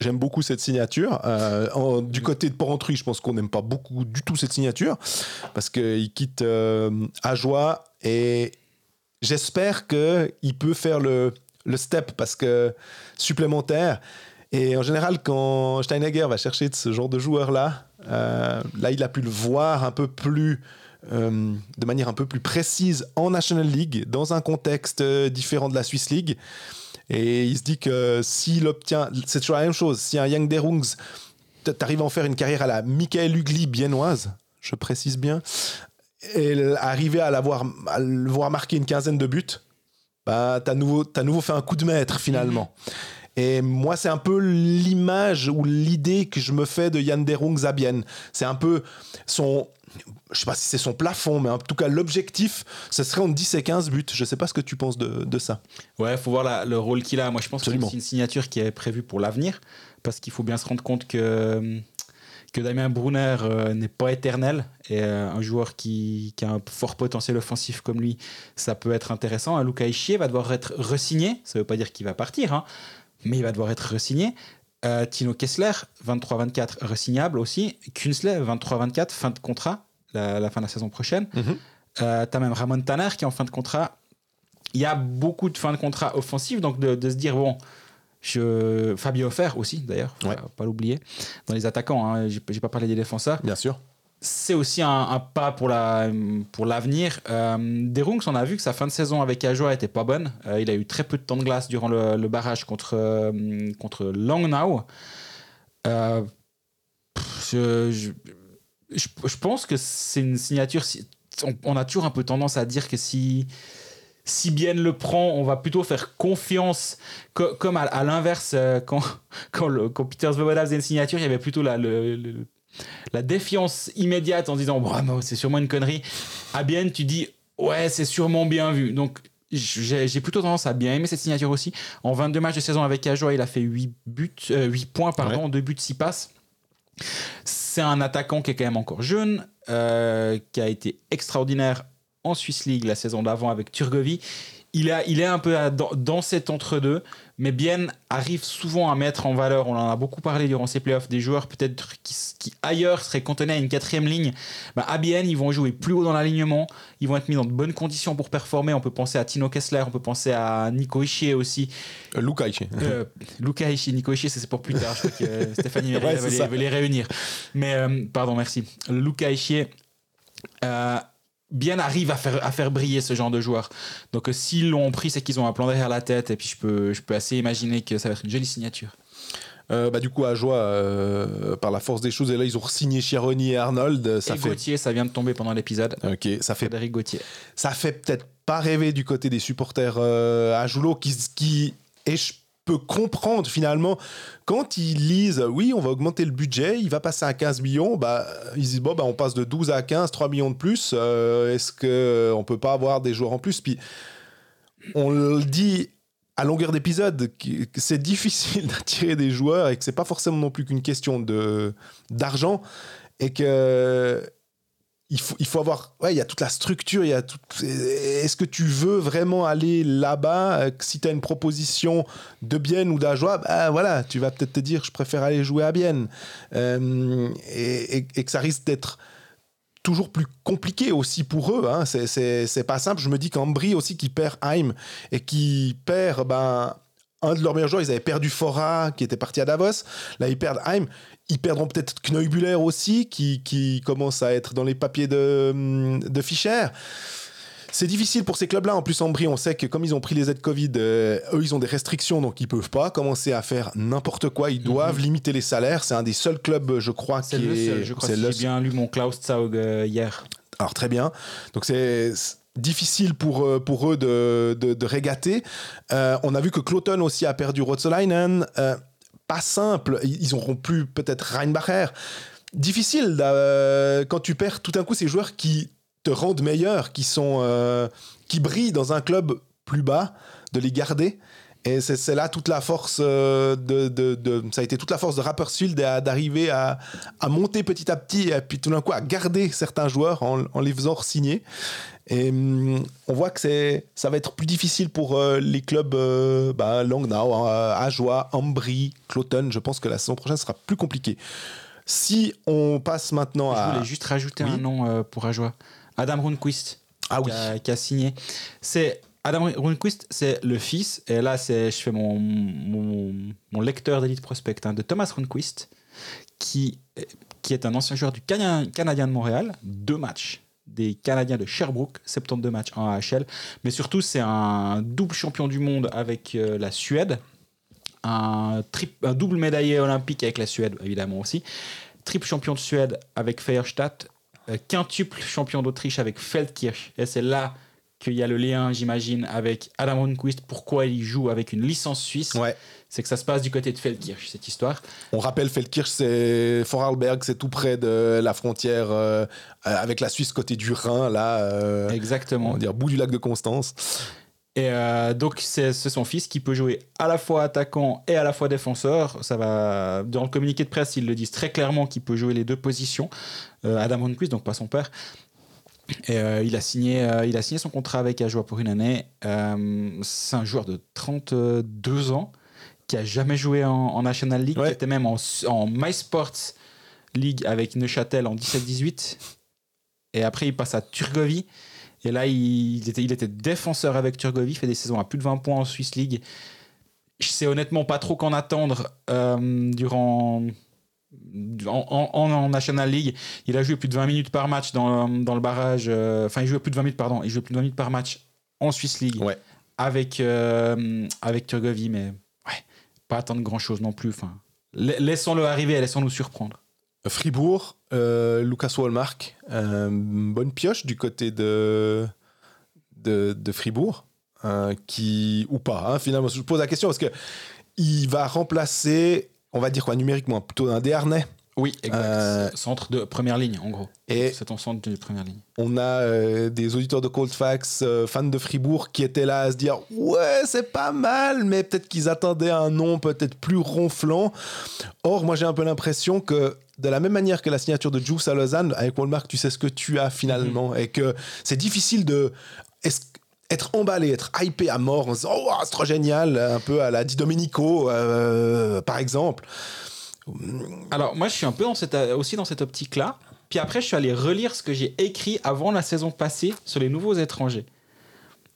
J'aime beaucoup cette signature. Euh, du côté de Porrentruy, je pense qu'on n'aime pas beaucoup du tout cette signature parce qu'il quitte euh, Ajoie et j'espère qu'il peut faire le, le step parce que supplémentaire. Et en général, quand Steinegger va chercher ce genre de joueur-là, euh, là, il a pu le voir un peu plus, euh, de manière un peu plus précise en National League, dans un contexte euh, différent de la Swiss League. Et il se dit que s'il obtient, c'est toujours la même chose, si un Young Derungs, t'arrives à en faire une carrière à la Michael Ugly biennoise, je précise bien, et arriver à, l'avoir, à le voir marquer une quinzaine de buts, bah, t'as nouveau, t'as nouveau fait un coup de maître finalement. Et moi, c'est un peu l'image ou l'idée que je me fais de Yann Derung Zabien. C'est un peu son. Je sais pas si c'est son plafond, mais en tout cas, l'objectif, ce serait entre 10 et 15 buts. Je sais pas ce que tu penses de, de ça. Ouais, faut voir la- le rôle qu'il a. Moi, je pense que c'est une signature qui est prévue pour l'avenir, parce qu'il faut bien se rendre compte que que Damien Brunner euh, n'est pas éternel et euh, un joueur qui, qui a un fort potentiel offensif comme lui, ça peut être intéressant. Luca Ischier va devoir être resigné. Ça veut pas dire qu'il va partir, hein, mais il va devoir être resigné. Euh, Tino Kessler, 23-24, resignable aussi. Kunsley, 23-24, fin de contrat, la, la fin de la saison prochaine. Mhm. Euh, T'as même Ramon Tanner qui est en fin de contrat. Il y a beaucoup de fins de contrat offensifs, donc de, de se dire, bon, je... Fabio Offer aussi, d'ailleurs, Ouais. pas- l'oublier. Dans les attaquants, hein, j'ai pas parlé des défenseurs. Bien sûr. C'est aussi un, un pas pour la pour l'avenir. Euh, Derungs, on a vu que sa fin de saison avec Ajoa était pas bonne. Euh, il a eu très peu de temps de glace durant le, le barrage contre euh, contre Langnau. Euh, je, je, je- je pense que c'est une signature. si- On, on a toujours un peu tendance à dire que si si bien le prend, on va plutôt faire confiance, co- comme à, à l'inverse, euh, quand, <laughs> quand, le, quand Peter Svoboda faisait une signature, il y avait plutôt la, le- le- la défiance immédiate en disant non, c'est sûrement une connerie. À bien, tu dis ouais, c'est sûrement bien vu. Donc j'ai plutôt tendance à bien aimer cette signature aussi. En 22 matchs de saison avec Ajoa, il a fait 8, buts, euh, 8 points, pardon, 2 buts, 6 passes. C'est un attaquant qui est quand même encore jeune, euh, qui a été extraordinaire en Swiss League la saison d'avant avec Turgovie. Il, il est un peu dans cet entre-deux, mais Bien arrive souvent à mettre en valeur, on en a beaucoup parlé durant ces playoffs, des joueurs peut-être qui, qui ailleurs seraient cantonnés à une quatrième ligne. Bah, à Bien, ils vont jouer plus haut dans l'alignement, ils vont être mis dans de bonnes conditions pour performer. On peut penser à Tino Kessler, on peut penser à Nico Ischier aussi. Euh, Luca Ichi. Euh, Luca Ishii, Nico Ishii, c'est pour plus tard. Je crois que euh, <laughs> Stéphanie Ouais, veut, les, veut les réunir. Mais, euh, pardon, merci. Luca Ishii, bien arrive à faire, à faire briller ce genre de joueurs. Donc, euh, s'ils l'ont pris, c'est qu'ils ont un plan derrière la tête. Et puis, je peux, je peux assez imaginer que ça va être une jolie signature. Euh, bah, du coup, à Joie, euh, par la force des choses, et là, ils ont signé Chironi et Arnold. Ça et fait. Gauthier, ça vient de tomber pendant l'épisode. Ok, ça fait Frédéric Gauthier. ça fait peut-être pas rêver du côté des supporters à Joulot qui, qui et je peux comprendre finalement quand ils lisent oui on va augmenter le budget il va passer à 15 millions bah ils disent bon bah on passe de 12 à 15 3 millions de plus euh, est-ce que on peut pas avoir des joueurs en plus? Puis on le dit à longueur d'épisode c'est <laughs> difficile d'attirer des joueurs et que c'est pas forcément non plus qu'une question de d'argent et que il faut, il faut avoir. Ouais, il y a toute la structure. Il y a tout. Est-ce que tu veux vraiment aller là-bas? Euh, Si tu as une proposition de Bienne ou d'Ajoie, bah, voilà, tu vas peut-être te dire je préfère aller jouer à Bienne. Euh, et, que ça risque d'être toujours plus compliqué aussi pour eux. Hein. C'est pas simple. Je me dis qu'Ambry aussi qui perd Heim et qui perd ben, un de leurs meilleurs joueurs. Ils avaient perdu Fora qui était parti à Davos. Là, ils perdent Heim. Ils perdront peut-être Kneubuller aussi qui, qui commence à être dans les papiers de, de Fischer. C'est difficile pour ces clubs-là. En plus, Ambry, on sait que comme ils ont pris les aides Covid, euh, eux, ils ont des restrictions, donc ils peuvent pas commencer à faire n'importe quoi. Ils doivent limiter les salaires. C'est un des seuls clubs, je crois, C'est qui le est. seul, je crois, le j'ai bien lu mon Klaus Zaug euh, hier. alors très bien. Donc c'est difficile pour, euh, pour eux de, de, de régater. Euh, on a vu que Cloton aussi a perdu Rotsolainen. Euh, pas simple. Ils auront plus peut-être Reinbacher. Difficile euh, quand tu perds tout d'un coup ces joueurs qui te rendent meilleur, qui sont euh, qui brillent dans un club plus bas, de les garder. Et c'est là toute la force euh, de, de- Ça a été toute la force de Rapperswil d'a- d'arriver à, à monter petit à petit et puis tout d'un coup à garder certains joueurs en, en les faisant signer. Et hum, on voit que ça va être plus difficile pour euh, les clubs euh, bah, Langnau, euh, Ajoie, Ambry, Cloton. Je pense que la saison prochaine sera plus compliquée. Si on passe maintenant Je à. voulais juste rajouter Oui. un nom euh, pour Ajoie. Adam Rundquist, Ah oui. qui, a, qui a signé. C'est Adam Rundquist, c'est le fils, et là c'est, je fais mon, mon, mon lecteur d'élite prospect hein, de Thomas Rundquist, qui, qui est un ancien joueur du Canadien, Canadien de Montréal, deux matchs des Canadiens de Sherbrooke, 72 matchs en AHL, mais surtout c'est un double champion du monde avec euh, la Suède, un, double médaillé olympique avec la Suède évidemment aussi, triple champion de Suède avec Feierstadt, euh, quintuple champion d'Autriche avec Feldkirch. Et c'est là qu'il y a le lien, j'imagine, avec Adam Rundquist. Pourquoi il joue avec une licence suisse? C'est que ça se passe du côté de Feldkirch, cette histoire. On rappelle Feldkirch, c'est Vorarlberg, c'est tout près de la frontière euh, avec la Suisse côté du Rhin, là, euh, Exactement. on va dire bout du lac de Constance. Et euh, donc, c'est son fils qui peut jouer à la fois attaquant et à la fois défenseur. Ça va, dans le communiqué de presse, ils le disent très clairement qu'il peut jouer les deux positions. Euh, Adam Rundquist, donc pas son père. Et euh, il, a signé, euh, il a signé son contrat avec Ajoie pour une année. Euh, c'est un joueur de 32 ans qui a jamais joué en, en National League, Ouais. qui était même en, en MySports League avec Neuchâtel en 17-18. Et après, il passe à Turgovie. Et là, il était, il était défenseur avec Turgovie, fait des saisons à plus de 20 points en Swiss League. Je sais honnêtement pas trop qu'en attendre euh, durant. En, en- en- en National League, il a joué plus de 20 minutes par match dans, dans le barrage. euh, Enfin, il jouait plus de 20 minutes, pardon. Il jouait plus de 20 minutes par match en Swiss League Ouais. avec, euh, avec Turgovie, mais pas attendre grand chose non plus. Enfin, la- laissons-le arriver, laissons-nous surprendre. Fribourg, euh, Lucas Wallmark, euh, bonne pioche du côté de, Fribourg, euh, qui ou pas, hein, finalement. Je pose la question parce que il va remplacer, on va dire quoi, numériquement, plutôt un Desharnais. Oui, exact. Euh, Centre de première ligne, en gros. Et C'est ton centre de première ligne. on a euh, des auditeurs de Cold Facts, euh, fans de Fribourg, qui étaient là à se dire Ouais, c'est pas mal, mais peut-être qu'ils attendaient un nom peut-être plus ronflant. Or, moi, j'ai un peu l'impression que, de la même manière que la signature de Juice à Lausanne, avec Walmart, tu sais ce que tu as finalement, et que c'est difficile de. est-ce- être emballé, être hypé à mort en se disant Oh, c'est trop génial, un peu à la Di Domenico, euh, par exemple. Alors, moi, je suis un peu cette, aussi dans cette optique-là. Puis après, je suis allé relire ce que j'ai écrit avant la saison passée sur les nouveaux étrangers.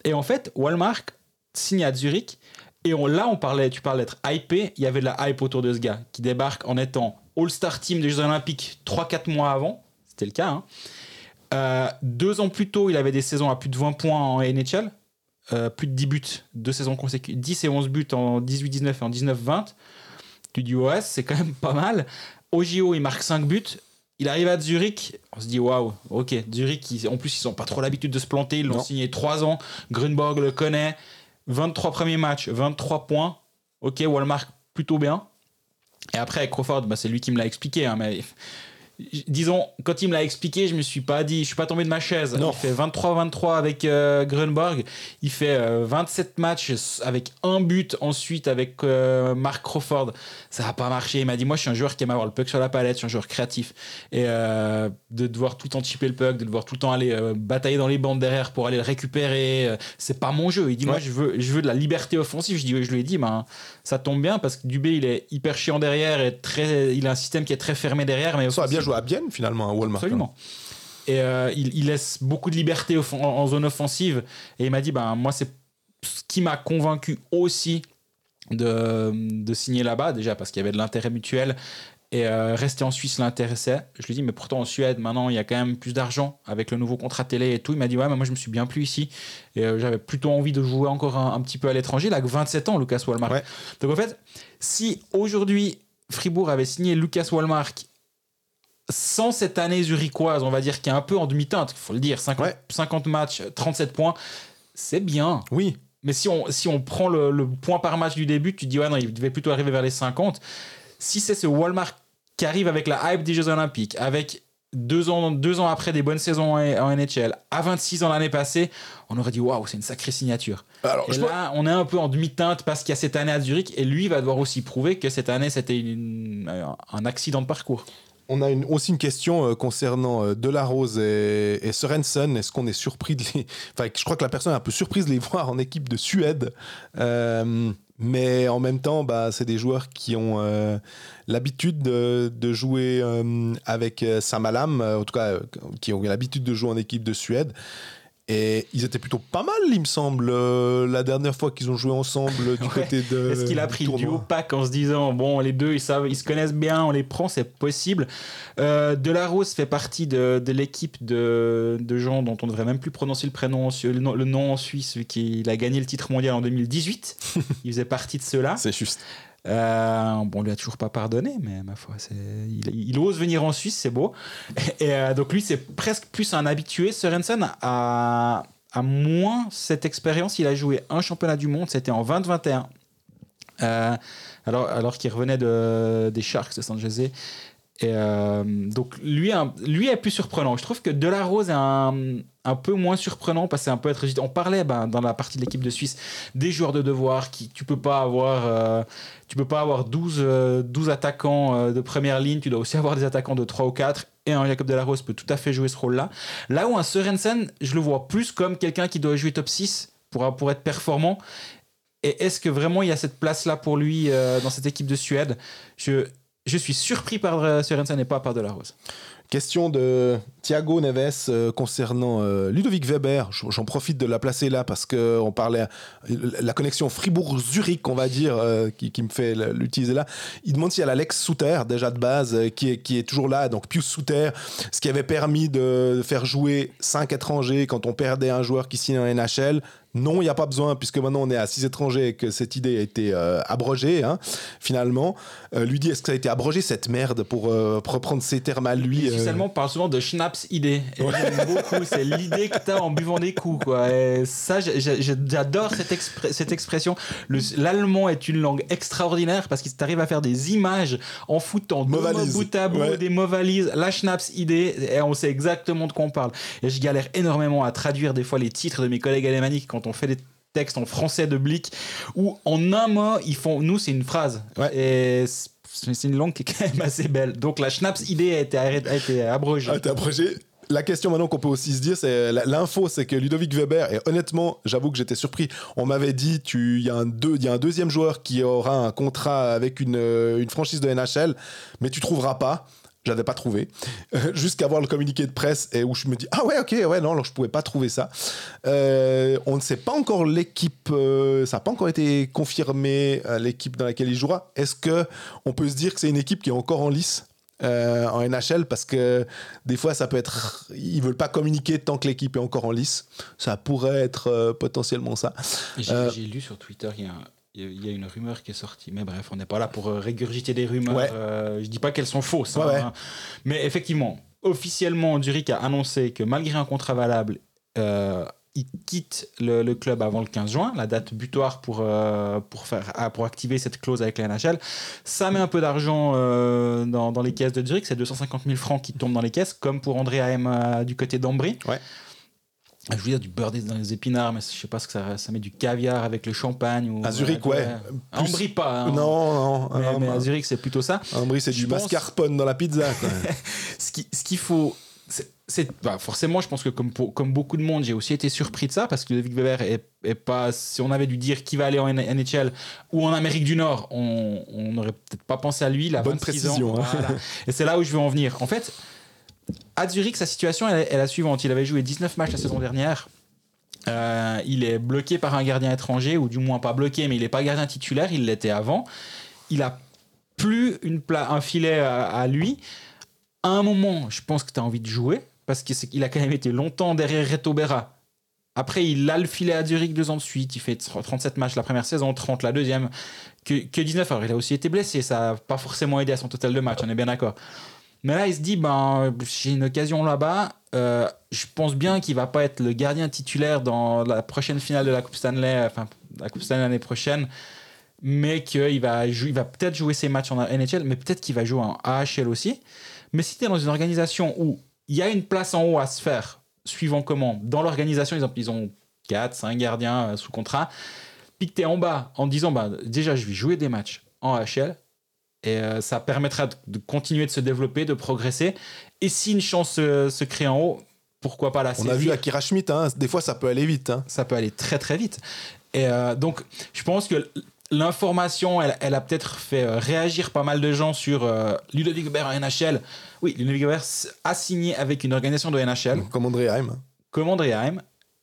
Et en fait, Walmart signe à Zurich. Et là, on parlait, tu parlais d'être hypé. Il y avait de la hype autour de ce gars qui débarque en étant All-Star Team des Jeux Olympiques 3-4 mois avant. C'était le cas. hein. Euh, deux ans plus tôt, il avait des saisons à plus de 20 points en NHL. Euh, plus de 10 buts, deux saisons consécutives. 10 et 11 buts en 18-19 et en 19-20. Tu dis, ouais, c'est quand même pas mal. Au JO, il marque 5 buts. Il arrive à Zurich. On se dit, waouh, ok. Zurich, ils- en plus, ils n'ont pas trop l'habitude de se planter. Ils l'ont signé 3 ans. Grunborg le connaît. 23 premiers matchs, 23 points. Ok, Walmart, plutôt bien. Et après, avec Crawford, bah, c'est lui qui me l'a expliqué. hein, mais disons, quand il me l'a expliqué, je me suis pas dit, je suis pas tombé de ma chaise. Non. Il fait 23-23 avec euh, Grunborg. Il fait euh, 27 matchs avec un but ensuite avec euh, Mark Crawford. Ça a pas marché. Il m'a dit, moi, je suis un joueur qui aime avoir le puck sur la palette, je suis un joueur créatif. Et euh, de devoir tout le temps chipper le puck, de devoir tout le temps aller euh, batailler dans les bandes derrière pour aller le récupérer, euh, c'est pas mon jeu. Il dit, moi, je veux, je veux de la liberté offensive. Je, dis, je lui ai dit, ben, ça tombe bien parce que Dubé, il est hyper chiant derrière et très, il a un système qui est très fermé derrière. Mais Ça a bien joué à Bienne finalement, à Walmart. Absolument. Et euh, il, il laisse beaucoup de liberté en, en zone offensive. Et il m'a dit, ben, moi, c'est ce qui m'a convaincu aussi de, de signer là-bas, déjà parce qu'il y avait de l'intérêt mutuel. Et euh, rester en Suisse l'intéressait. Je lui dis, mais pourtant en Suède, maintenant, il y a quand même plus d'argent avec le nouveau contrat télé et tout. Il m'a dit, ouais, mais moi, je me suis bien plu ici. Et euh, j'avais plutôt envie de jouer encore un, un petit peu à l'étranger. Il a que 27 ans, Lucas Walmark. Ouais. Donc en fait, si aujourd'hui, Fribourg avait signé Lucas Walmark sans cette année zurichoise, on va dire, qui est un peu en demi-teinte, il faut le dire, 50, Ouais. 50 matchs, 37 points, c'est bien. Oui, Mais si on, si on prend le, le point par match du début, tu te dis, ouais, non, il devait plutôt arriver vers les 50. Si c'est ce Walmart qui arrive avec la hype des Jeux Olympiques, avec deux ans, deux ans après des bonnes saisons en, en NHL, à 26 ans l'année passée, on aurait dit, waouh, c'est une sacrée signature. Alors, Et je là, on est un peu en demi-teinte parce qu'il y a cette année à Zurich, et lui va devoir aussi prouver que cette année, c'était une- un accident de parcours. On a aussi une question euh, concernant euh, Delarose et, Sorensen. Est-ce qu'on est surpris de les. <laughs> Enfin, je crois que la personne est un peu surprise de les voir en équipe de Suède. Euh, mais en même temps, bah, c'est des joueurs qui ont l'habitude de, jouer avec Samalam, euh, en tout cas, qui ont l'habitude de jouer en équipe de Suède. Et ils étaient plutôt pas mal, il me semble, euh, la dernière fois qu'ils ont joué ensemble du <laughs> Ouais. côté de. Est-ce qu'il a pris le duo pack en se disant bon les deux ils savent ils se connaissent bien on les prend c'est possible euh, Delarose fait partie de, de l'équipe de, de gens dont on ne devrait même plus prononcer le prénom le nom, le nom en Suisse vu qu'il a gagné le titre mondial en 2018 <laughs> il faisait partie de ceux-là C'est juste. Euh, bon, on lui a toujours pas pardonné, mais ma foi, il, ose venir en Suisse, c'est beau. Et, euh, donc lui, c'est presque plus un habitué. Sorensen a, moins cette expérience. Il a joué un championnat du monde, c'était en 2021. Euh, alors, alors qu'il revenait de, des Sharks de San Jose. Et euh, donc lui, lui est plus surprenant. Je trouve que Delarose est un, un peu moins surprenant parce que c'est un peu être. On parlait ben, dans la partie de l'équipe de Suisse des joueurs de devoir tu peux pas avoir euh, tu peux pas avoir 12, euh, 12 attaquants euh, de première ligne, tu dois aussi avoir des attaquants de 3 ou 4 et un Jacob Delarose peut tout à fait jouer ce rôle-là. Là où un Sorensen, je le vois plus comme quelqu'un qui doit jouer top 6 pour, pour être performant. Et est-ce que vraiment il y a cette place-là pour lui dans cette équipe de Suède? Je, je suis surpris par euh, Sorensen et pas par Delarose. Question de Thiago Neves euh, concernant euh, Ludovic Weber. J'en profite de la placer là parce qu'on parlait la connexion Fribourg-Zurich, on va dire, euh, qui, me fait l'utiliser là. Il demande s'il y a l'Alex Souter, déjà de base, euh, qui, est, qui est toujours là. Donc Pius Souter, ce qui avait permis de faire jouer cinq étrangers quand on perdait un joueur qui signe en NHL. Non, il n'y a pas besoin, puisque maintenant on est à six étrangers et que cette idée a été euh, abrogée, hein, finalement. Euh, lui dit, est-ce que ça a été abrogé cette merde pour, euh, reprendre ses termes à lui Les Suisses parlent souvent de Schnaps idée. Et j'aime beaucoup, c'est l'idée que tu as en buvant des coups. Quoi. Et ça, j'adore cette, expr- cette expression. Le- L'allemand est une langue extraordinaire parce qu'il t'arrive à faire des images en foutant deux mots bout à bout, Ouais. des mots valises, la Schnaps idée, et on sait exactement de quoi on parle. Et je galère énormément à traduire des fois les titres de mes collègues alémaniques quand on fait des textes en français de Blick où en un mot ils font nous c'est une phrase Ouais. et c'est une langue qui est quand même assez belle donc la Schnaps idée a été, arrêtée- a été abrogée. La question maintenant qu'on peut aussi se dire, c'est l'info, c'est que Ludovic Weber, et honnêtement, j'avoue que j'étais surpris. On m'avait dit, tu- il y, a un deux- il y a un deuxième joueur qui aura un contrat avec une, euh, une franchise de NHL, mais tu trouveras pas. J'avais pas trouvé. Euh, Jusqu'à voir le communiqué de presse et où je me dis, ah ouais, ok, ouais, non, alors je pouvais pas trouver ça. Euh, on ne sait pas encore l'équipe, euh, ça n'a pas encore été confirmé, l'équipe dans laquelle il jouera. Est-ce que on peut se dire que c'est une équipe qui est encore en lice en NHL parce que des fois ça peut être ils veulent pas communiquer tant que l'équipe est encore en lice ça pourrait être potentiellement ça J'ai j'ai lu sur Twitter, il y, a un- il y a une rumeur qui est sortie. Mais bref, on n'est pas là pour euh, régurgiter des rumeurs. Ouais. Euh, je dis pas qu'elles sont fausses. Ouais, hein, ouais. hein. Mais effectivement, officiellement, Zurich a annoncé que malgré un contrat valable, euh, il quitte le, le club avant le 15 juin, la date butoir pour, euh, pour, faire, ah, pour activer cette clause avec la NHL. Ça met un peu d'argent euh, dans, dans les caisses de Zurich, c'est 250 000 francs qui tombent dans les caisses, comme pour André AM euh, du côté d'Ambry. Ouais. Je veux dire du beurre dans les épinards, mais je sais pas ce que ça, ça met du caviar avec le champagne. Ou, À Zurich, ouais. À Ambry, pas. hein. Non, non. Mais, un- mais à un- Zurich, c'est plutôt ça. brie, c'est du pense- mascarpone dans la pizza. quoi. <laughs> ce qui- ce qu'il faut. c'est- bah, forcément, je pense que comme, pour- comme beaucoup de monde, j'ai aussi été surpris de ça parce que Ludovic Weber est, est pas. Si on avait dû dire qui va aller en NHL ou en Amérique du Nord, on n'aurait peut-être pas pensé à lui. Il a Bonne 26 précision, ans. hein. Voilà. <laughs> Et c'est là où je veux en venir. En fait, à Zurich, sa situation est- la suivante. Il avait joué 19 matchs la saison dernière. Euh, il est bloqué par un gardien étranger, ou du moins pas bloqué, mais il n'est pas gardien titulaire, il l'était avant. Il a plus un filet à, lui. À un moment, je pense que tu as envie de jouer, parce qu'il a quand même été longtemps derrière Reto Berra. Après, il a le filet à Zurich deux ans de suite. Il fait 37 matchs la première saison, 30 la deuxième. Que, que 19, alors il a aussi été blessé, ça n'a pas forcément aidé à son total de match, on est bien d'accord. Mais là, il se dit, ben, j'ai une occasion là-bas. euh, je pense bien qu'il va pas être le gardien titulaire dans la prochaine finale de la Coupe Stanley, enfin, la Coupe Stanley l'année prochaine. Mais qu'il va, va peut-être jouer ses matchs en NHL, mais peut-être qu'il va jouer en AHL aussi. Mais si tu es dans une organisation où il y a une place en haut à se faire, suivant comment, dans l'organisation, ils ont, ils ont 4, 5 gardiens euh, sous contrat, puis que tu es en bas en disant, bah, déjà, je vais jouer des matchs en AHL, et euh, ça permettra de, de continuer de se développer, de progresser. Et si une chance se, se crée en haut, pourquoi pas la On a vu Akira Schmidt, hein, des fois ça peut aller vite. hein. ça peut aller très très vite. Et euh, donc, je pense que l'information, elle, elle a peut-être fait euh, réagir pas mal de gens sur euh, Ludovic Gobert en NHL. Oui, Ludovic Gobert a signé avec une organisation de NHL. Comme André Heim. Comme André Heim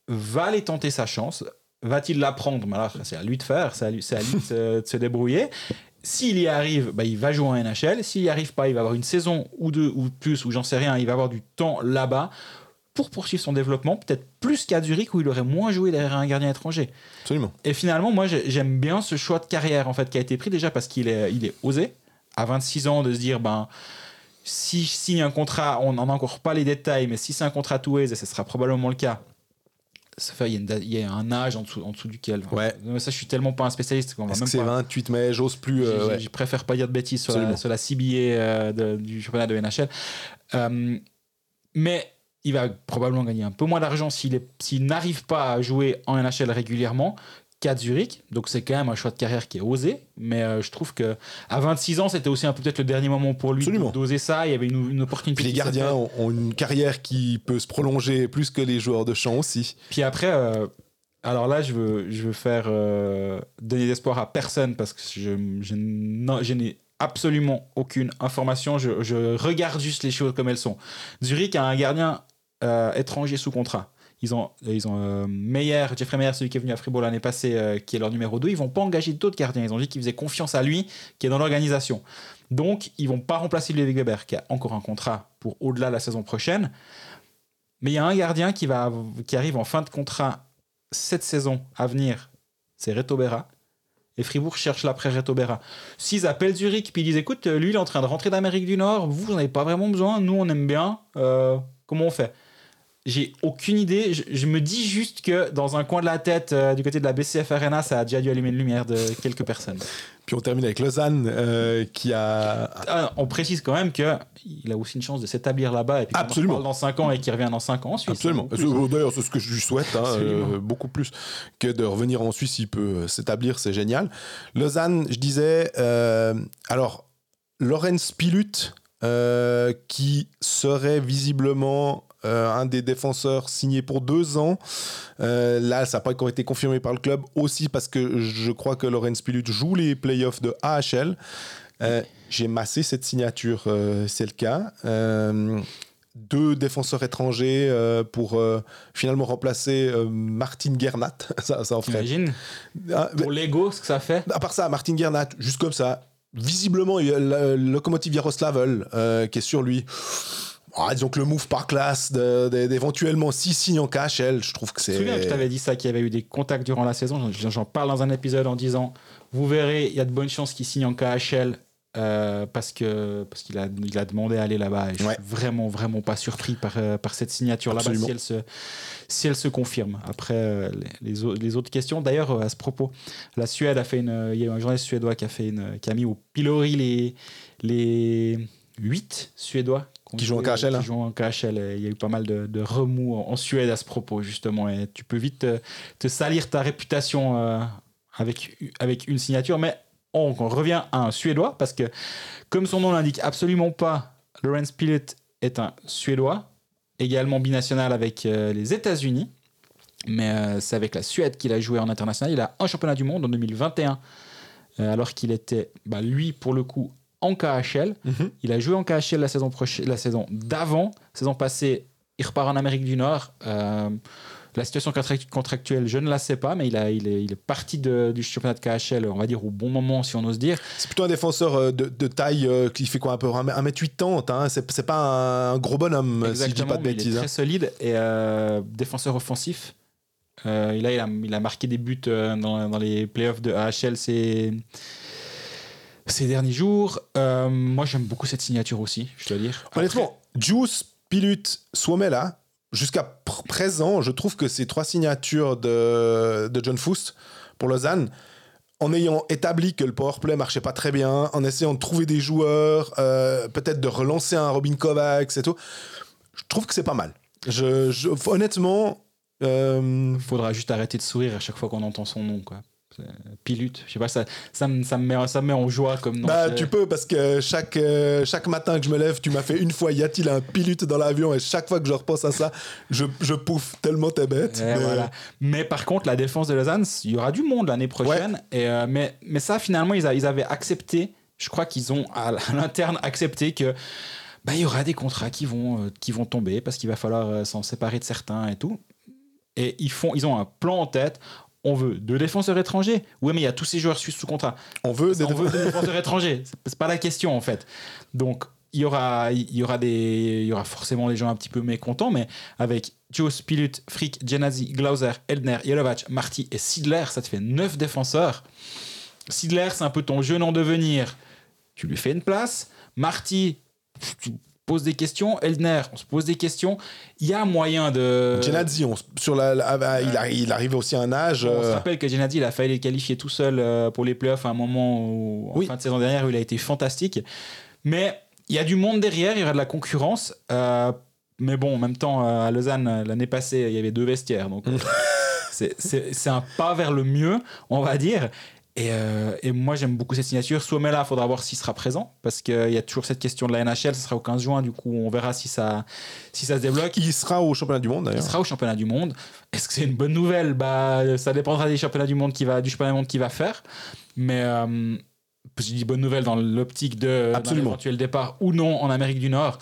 va aller tenter sa chance. Va-t-il la prendre Mais alors, c'est à lui de faire, c'est à lui, c'est à lui de, se, de se débrouiller. S'il y arrive, bah, il va jouer en NHL. S'il n'y arrive pas, il va avoir une saison ou deux ou plus, ou j'en sais rien, il va avoir du temps là-bas pour poursuivre son développement, peut-être plus qu'à Zurich où il aurait moins joué derrière un gardien étranger. Absolument. Et finalement, moi, j'ai- j'aime bien ce choix de carrière en fait qui a été pris déjà parce qu'il est, il est osé à 26 ans de se dire ben si je signe un contrat, on n'en a encore pas les détails, mais si c'est un contrat two ways, et ce sera probablement le cas. Ça fait, il y, a y un âge en dessous, en dessous duquel. Ouais. Mais ça, je suis tellement pas un spécialiste Est-ce que c'est pas- 28 mai J'ose plus. euh, je- ouais. je préfère pas dire de bêtises sur la, sur la CBA euh, de- du championnat de NHL. Euh, mais il va probablement gagner un peu moins d'argent s'il n'arrive pas à jouer en NHL régulièrement qu'à Zurich. Donc c'est quand même un choix de carrière qui est osé. Mais euh, je trouve que à 26 ans, c'était aussi un peu peut-être le dernier moment pour lui d'oser ça. Il y avait une, une opportunité. Puis les gardiens ont, ont une carrière qui peut se prolonger plus que les joueurs de champ aussi. Puis après, euh, alors là, je veux, je veux faire euh, donner d'espoir à personne parce que je, je n'en- je n'ai absolument aucune information. Je, je regarde juste les choses comme elles sont. Zurich a un gardien étranger sous contrat. Ils ont, ils ont euh, Meyer, Jeffrey Meyer, celui qui est venu à Fribourg l'année passée, euh, qui est leur numéro 2. Ils vont pas engager d'autres gardiens. Ils ont dit qu'ils faisaient confiance à lui, qui est dans l'organisation. Donc, ils vont pas remplacer Ludwig Weber, qui a encore un contrat pour au-delà de la saison prochaine. Mais il y a un gardien qui, va, qui arrive en fin de contrat cette saison à venir, c'est Reto Berra. Et Fribourg cherche l'après Reto Berra. S'ils appellent Zurich puis ils disent écoute, lui il est en train de rentrer d'Amérique du Nord, vous, vous n'avez pas vraiment besoin, nous on aime bien, euh, comment on fait? J'ai aucune idée. Je, je me dis juste que dans un coin de la tête, euh, du côté de la BCF Arena, ça a déjà dû allumer une lumière de quelques personnes. Puis on termine avec Lausanne euh, qui a. Ah, on précise quand même que il a aussi une chance de s'établir là-bas et puis Absolument. dans 5 ans et qu'il revient dans 5 ans en Suisse. Absolument. C'est- D'ailleurs, c'est ce que je lui souhaite, hein, euh, beaucoup plus que de revenir en Suisse. Il peut s'établir, c'est génial. Lausanne, je disais, alors, Lorenz Pilut, qui serait visiblement euh, un des défenseurs signés pour deux ans. Euh, là, ça n'a pas encore été confirmé par le club, aussi parce que je crois que Lorenz Pilut joue les playoffs de AHL. Euh, J'ai massé cette signature, c'est le cas. Deux défenseurs étrangers pour finalement remplacer Martin Gernat. <laughs> ça, ça en ferait. T'imagines Ah, Pour l'ego, ce que ça fait. à part ça, Martin Gernat, juste comme ça, visiblement, il y a le locomotive Yaroslavl euh, qui est sur lui. Ah, disons que le move par classe d'éventuellement 6 signes en KHL, je trouve que Je me souviens que je c'est. t'avais dit ça, qu'il y avait eu des contacts durant la saison. J'en- parle dans un épisode en disant Vous verrez, il y a de bonnes chances qu'il signe en KHL euh, parce que parce qu'il a il a demandé à aller là-bas et je Ouais. suis vraiment vraiment pas surpris par euh, par cette signature là-bas si elle se si elle se confirme après euh, les, les au- les autres questions d'ailleurs à ce propos la Suède a fait une il y a un journaliste suédois qui a fait une qui a mis au pilori les les 8 suédois Qui jouent en KHL, hein. qui jouent en KHL et il y a eu pas mal de, de remous en, en Suède à ce propos justement et tu peux vite te, te salir ta réputation euh, avec avec une signature mais on, on revient à un Suédois parce que, comme son nom l'indique absolument pas, Lawrence Pilut est un Suédois, également binational avec euh, les États-Unis. Mais euh, c'est avec la Suède qu'il a joué en international. Il a un championnat du monde en 2021, euh, alors qu'il était, bah, lui, pour le coup, en KHL. Mhm. Il a joué en KHL la saison, la saison d'avant. Saison passée, il repart en Amérique du Nord. Euh, la situation contract- contractuelle, je ne la sais pas, mais il, a, il, est, il est parti de- du championnat de KHL, on va dire, au bon moment, si on ose dire. C'est plutôt un défenseur euh, de, de taille euh, qui fait quoi un peu 1m80. Hein, c'est c'est pas un gros bonhomme, si je dis pas de mais il est bêtises. hein. très solide et euh, défenseur offensif. Euh, là, il a, il a marqué des buts dans, dans les playoffs de AHL ces, ces derniers jours. Euh, moi, j'aime beaucoup cette signature aussi, je dois dire. Honnêtement, Juice, Pilut, Suomela, jusqu'à pr- présent, je trouve que ces trois signatures de, de John Foust pour Lausanne, en ayant établi que le powerplay marchait pas très bien, en essayant de trouver des joueurs, euh, peut-être de relancer un Robin Kovacs et tout, je trouve que c'est pas mal. Je, je- honnêtement, euh, Il faudra juste arrêter de sourire à chaque fois qu'on entend son nom. Quoi. C'est- Pilut, je sais pas, ça, ça, me, ça, me met, ça me met en joie comme nom. bah, tu peux parce que chaque, euh, chaque matin que je me lève, tu m'as fait une fois y a-t-il un Pilut dans l'avion? Et chaque fois que je repense à ça, je, je pouffe tellement t'es bête. Et mais- voilà. Mais par contre, la défense de Lausanne, il y aura du monde l'année prochaine. Et, euh, mais, mais ça, finalement, ils, a- ils avaient accepté. Je crois qu'ils ont à <laughs> l'interne accepté que bah, il y aura des contrats qui vont, euh, qui vont tomber parce qu'il va falloir euh, s'en séparer de certains et tout. Et ils, font, ils ont un plan en tête. On veut deux défenseurs étrangers. Oui, mais il y a tous ces joueurs suisses sous contrat. On veut des On veut des défenseurs <laughs> étrangers. C'est- C'est pas la question en fait. Donc il y aura, il y aura des, il y aura forcément des gens un petit peu mécontents, mais avec Joe Spilut, Frick, Genazi, Glauser, Eldner, Jelovac, Marty et Sidler, ça te fait neuf défenseurs. Sidler, c'est un peu ton jeune en devenir. Tu lui fais une place. Marty, tu poses des questions. Eldner, on se pose des questions. Il y a moyen de. Genadzi, on sur la, la- il, arri- il arrive aussi à un âge. On se euh, rappelle que Genadi, il a failli les qualifier tout seul euh, pour les playoffs à un moment où, en Oui. fin de saison dernière où il a été fantastique. Mais il y a du monde derrière, il y aura de la concurrence. euh, mais bon, en même temps, à Lausanne, l'année passée, il y avait deux vestiaires. Donc, c'est c'est un pas vers le mieux, on va dire. Et, euh, et moi, j'aime beaucoup cette signature. Suomela, il faudra voir s'il sera présent. Parce qu'il y a toujours cette question de la NHL. Ce sera au 15 juin. Du coup, on verra si ça, si ça se débloque. il sera au championnat du monde Il d'ailleurs. sera au championnat du monde. Est-ce que c'est une bonne nouvelle? Bah, Ça dépendra des championnats du monde qui va, du championnat du monde qu'il va faire. Mais euh, je dis bonne nouvelle dans l'optique de éventuel départ ou non en Amérique du Nord.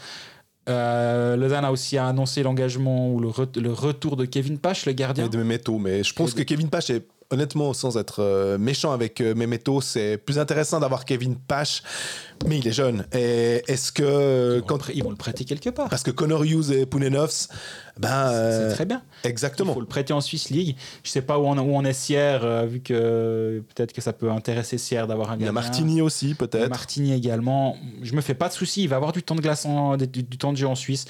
Euh, Lausanne a aussi annoncé l'engagement ou le, re- le retour de Kevin Pache, le gardien. Et de Memeto, mais je pense que Kevin Pache est honnêtement, sans être euh, méchant avec euh, Memeto, c'est plus intéressant d'avoir Kevin Pache, mais il est jeune. Et est-ce que Ils vont, quand le prê- ils vont le prêter quelque part. parce que Connor Hughes et Pounenovs, ben euh, C'est très bien. Il exactement. faut le prêter en Swiss League. Je sais pas où on, où on est Sierre, euh, vu que peut-être que ça peut intéresser Sierre d'avoir un Il y a. Martini aussi peut-être. Martini également. Je me fais pas de soucis. Il va avoir du temps de glace, en- du, du temps de jeu en Suisse.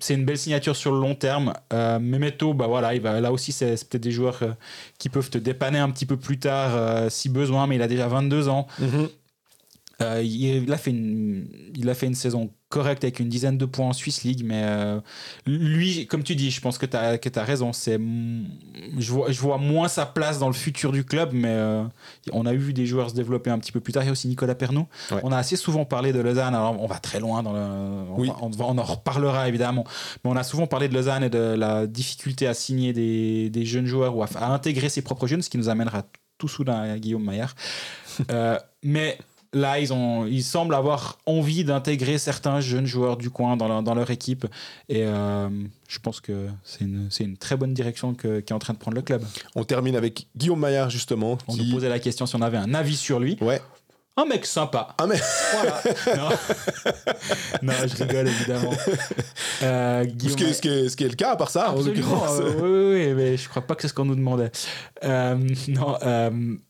C'est une belle signature sur le long terme. Euh, Memeto, bah voilà, il va, là aussi, c'est peut-être des joueurs euh, qui peuvent te dépanner un petit peu plus tard euh, si besoin, mais il a déjà 22 ans. Mhm. Euh, il, a fait une, il a fait une saison correcte avec une dizaine de points en Swiss League, mais euh, lui, comme tu dis, je pense que tu as, que as raison. C'est, je, vois, je vois moins sa place dans le futur du club, mais euh, on a vu des joueurs se développer un petit peu plus tard. Il y a aussi Nicolas Pernou. Ouais. On a assez souvent parlé de Lausanne, alors on va très loin, dans le, on, Oui. va- on, en reparlera évidemment, mais on a souvent parlé de Lausanne et de la difficulté à signer des, des jeunes joueurs ou à, à intégrer ses propres jeunes, ce qui nous amènera tout soudain à Guillaume Maillard. Euh, mais là, ils, ont, ils semblent avoir envie d'intégrer certains jeunes joueurs du coin dans leur, dans leur équipe. Et euh, je pense que c'est une, une très bonne direction que- qu'est en train de prendre le club. On termine avec Guillaume Maillard justement. On qui- nous posait la question si on avait un avis sur lui. Ouais. un mec sympa. Ah, mais Voilà. non. <laughs> non, je rigole évidemment. Euh, ce qui, est, ce, qui est, ce qui est le cas, à part ça, en Absolument, l'occurrence. euh, oui, oui, oui, mais je crois pas que c'est ce qu'on nous demandait. Euh, non,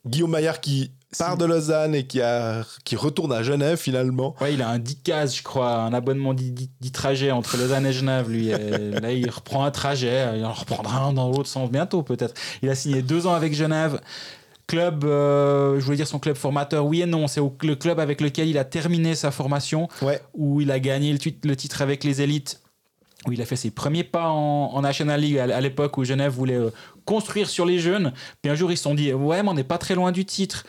Guillaume Maillard qui part de Lausanne et qui, a, qui retourne à Genève finalement. ouais, il a un 10 cases, je crois, un abonnement 10, 10 10 trajets entre Lausanne et Genève. Lui, Et là, il reprend un trajet, il en reprendra un dans l'autre sens bientôt, peut-être. Il a signé deux ans avec Genève. Club, euh, je voulais dire son club formateur, oui et non, c'est le club avec lequel il a terminé sa formation, Ouais. où il a gagné le, tit- le titre avec les élites, où il a fait ses premiers pas en, en National League à, à l'époque où Genève voulait euh, construire sur les jeunes. Puis un jour, ils se sont dit Ouais, mais on n'est pas très loin du titre.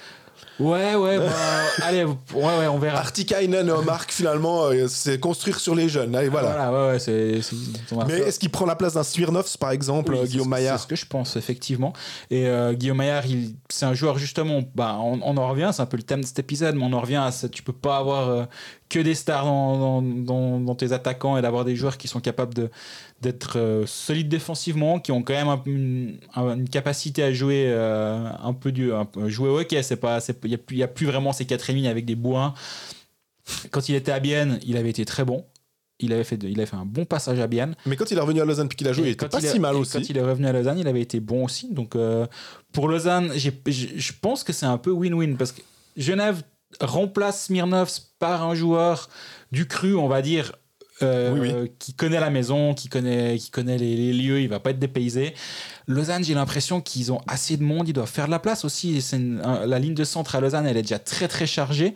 Ouais, ouais, bah, <laughs> allez, ouais, ouais, on verra. Artikainen et Marc finalement, euh, c'est construire sur les jeunes. Allez, voilà. Voilà, ouais, ouais, c'est. Mais est-ce qu'il prend la place d'un Smirnov, par exemple, Oui, euh, Guillaume Maillard C'est ce que je pense, effectivement. Et euh, Guillaume Maillard, il- c'est un joueur, justement, bah, on, on en revient, c'est un peu le thème de cet épisode, mais on en revient à ça. Tu peux pas avoir euh, que des stars dans, dans- dans- dans tes attaquants et d'avoir des joueurs qui sont capables de, d'être euh, solides défensivement, qui ont quand même un- une, un- une capacité à jouer euh, un peu du, un jouer au hockey. C'est pas, il n'y a, plus- y a plus vraiment ces quatre lignes avec des bourrins. Quand il était à Bienne, il avait été très bon. Il avait fait, de- il avait fait un bon passage à Bienne. Mais quand il est revenu à Lausanne puis qu'il a joué, Et il était pas si mal aussi. Quand il est revenu à Lausanne, il avait été bon aussi. Donc euh, pour Lausanne, je pense que c'est un peu win-win parce que Genève remplace Smirnov par un joueur du cru, on va dire. euh, Oui, qui connaît la maison, qui connaît, qui connaît les, les lieux, il va pas être dépaysé. Lausanne, j'ai l'impression qu'ils ont assez de monde, ils doivent faire de la place aussi. C'est une- un- la ligne de centre à Lausanne, elle est déjà très très chargée.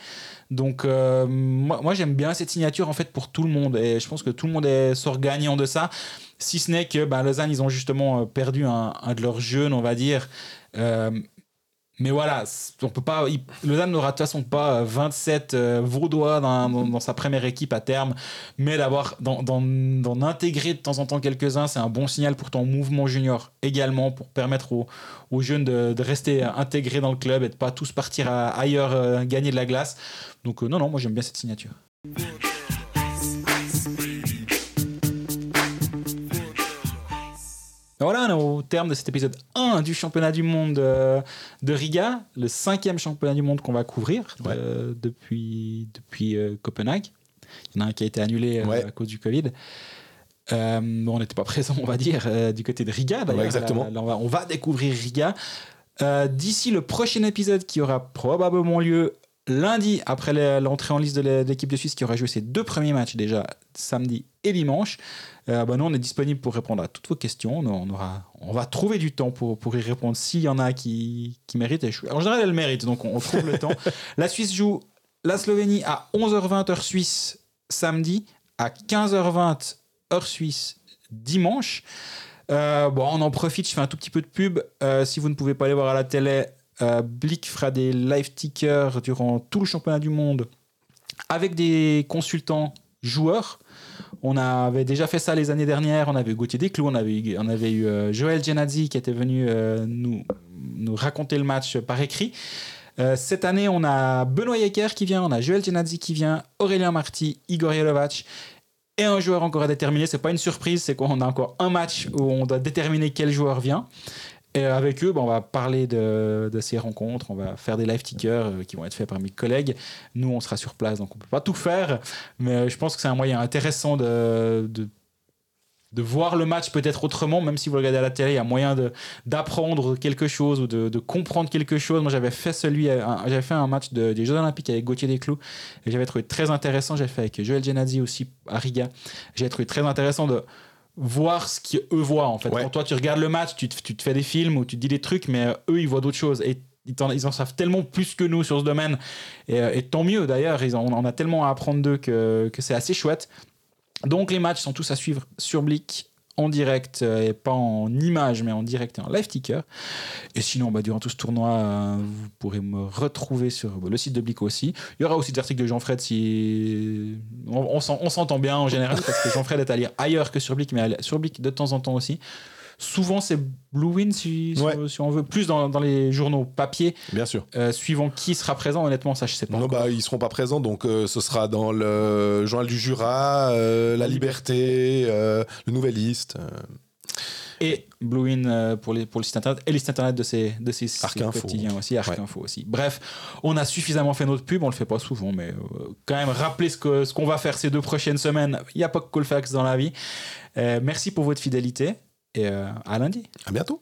Donc euh, moi, moi, j'aime bien cette signature en fait pour tout le monde et je pense que tout le monde est, sort gagnant de ça. Si ce n'est que bah, Lausanne, ils ont justement euh, perdu un, un de leurs jeunes, on va dire. Euh, mais voilà, on peut pas. n'aura de toute façon pas euh, 27 euh, Vaudois dans, dans- sa première équipe à terme, mais d'avoir d'en intégrer de temps en temps quelques-uns, c'est un bon signal pour ton mouvement junior également, pour permettre aux, aux jeunes de, de rester intégrés dans le club et de pas tous partir à- ailleurs euh, gagner de la glace. Donc euh, non, non, moi j'aime bien cette signature. Voilà, on est au terme de cet épisode 1 du championnat du monde euh, de Riga, le cinquième championnat du monde qu'on va couvrir euh, depuis, depuis euh, Copenhague. Il y en a un qui a été annulé Ouais. à cause du Covid. Bon, on n'était pas <laughs> présent, on va dire, du côté de Riga. Ouais, exactement. Là, là, on, va, on va découvrir Riga. D'ici le prochain épisode qui aura probablement lieu lundi, après l'entrée en liste de l'é- de l'équipe de Suisse qui aura joué ses deux premiers matchs déjà, samedi et dimanche, euh, bah, nous, on est disponible pour répondre à toutes vos questions. Nous, on, aura, on va trouver du temps pour, pour y répondre s'il y en a qui, qui méritent. Et je- en général, elles le méritent, donc on, on trouve le temps. <laughs> La Suisse joue la Slovénie à 11h20 heure suisse samedi, à 15h20 heure suisse dimanche. Euh, bon, on en profite, je fais un tout petit peu de pub. Euh, si vous ne pouvez pas aller voir à la télé, Blick fera des live tickers durant tout le championnat du monde avec des consultants joueurs. On avait déjà fait ça les années dernières. On avait eu Gauthier Desclous, on avait eu, on avait eu euh, Joël Genadzi qui était venu euh, nous, raconter le match par écrit. Euh, cette année, on a Benoît Yecker qui vient, on a Joël Genadzi qui vient, Aurélien Marty, Igor Jelovac et un joueur encore à déterminer. C'est pas une surprise, c'est qu'on a encore un match où on doit déterminer quel joueur vient. Et avec eux, ben, on va parler de, ces rencontres, on va faire des live tickers euh, qui vont être faits par mes collègues. Nous, on sera sur place, donc on peut pas tout faire, mais euh, je pense que c'est un moyen intéressant de, de, voir le match peut-être autrement, même si vous regardez à la télé, il y a moyen d'apprendre quelque chose ou de, comprendre quelque chose. Moi, j'avais fait fait un match de- des Jeux Olympiques avec Gauthier Desclous et j'avais trouvé très intéressant. J'avais fait avec Joël Genadzi aussi à Riga. J'avais trouvé très intéressant de voir ce qu'eux voient en fait. Ouais. Quand toi tu regardes le match, tu te, tu te fais des films ou tu te dis des trucs, mais euh, eux ils voient d'autres choses et ils en, ils en savent tellement plus que nous sur ce domaine. Et, euh, et tant mieux d'ailleurs, on en a tellement à apprendre d'eux que, que c'est assez chouette. Donc les matchs sont tous à suivre sur Blick en direct euh, et pas en image mais en direct et en live ticker. Et sinon, bah, durant tout ce tournoi, euh, vous pourrez me retrouver sur bah, le site de Blick aussi. Il y aura aussi des articles de Jean-Fred. On, on s'en- on s'entend bien en général parce que Jean-Fred est à lire ailleurs que sur Blick, mais sur Blick de temps en temps aussi. Souvent, c'est Blue Win si, si- Ouais. si on veut, plus dans, dans les journaux papier, Bien sûr. euh, suivant qui sera présent. Honnêtement, ça, je sais pas. Non, encore. bah, ils seront pas présents, donc euh, ce sera dans le Journal du Jura, euh, La Liberté, le Nouvelliste. Et Bluewin euh, pour, les, pour le site internet et les sites internet de ces, de ces quotidiens aussi, Arc Ouais. Info aussi. Bref, on a suffisamment fait notre pub, on le fait pas souvent, mais quand même rappeler ce que- ce qu'on va faire ces deux prochaines semaines. Il n'y a pas que Colfax dans la vie. Merci pour votre fidélité et euh, à lundi. À bientôt.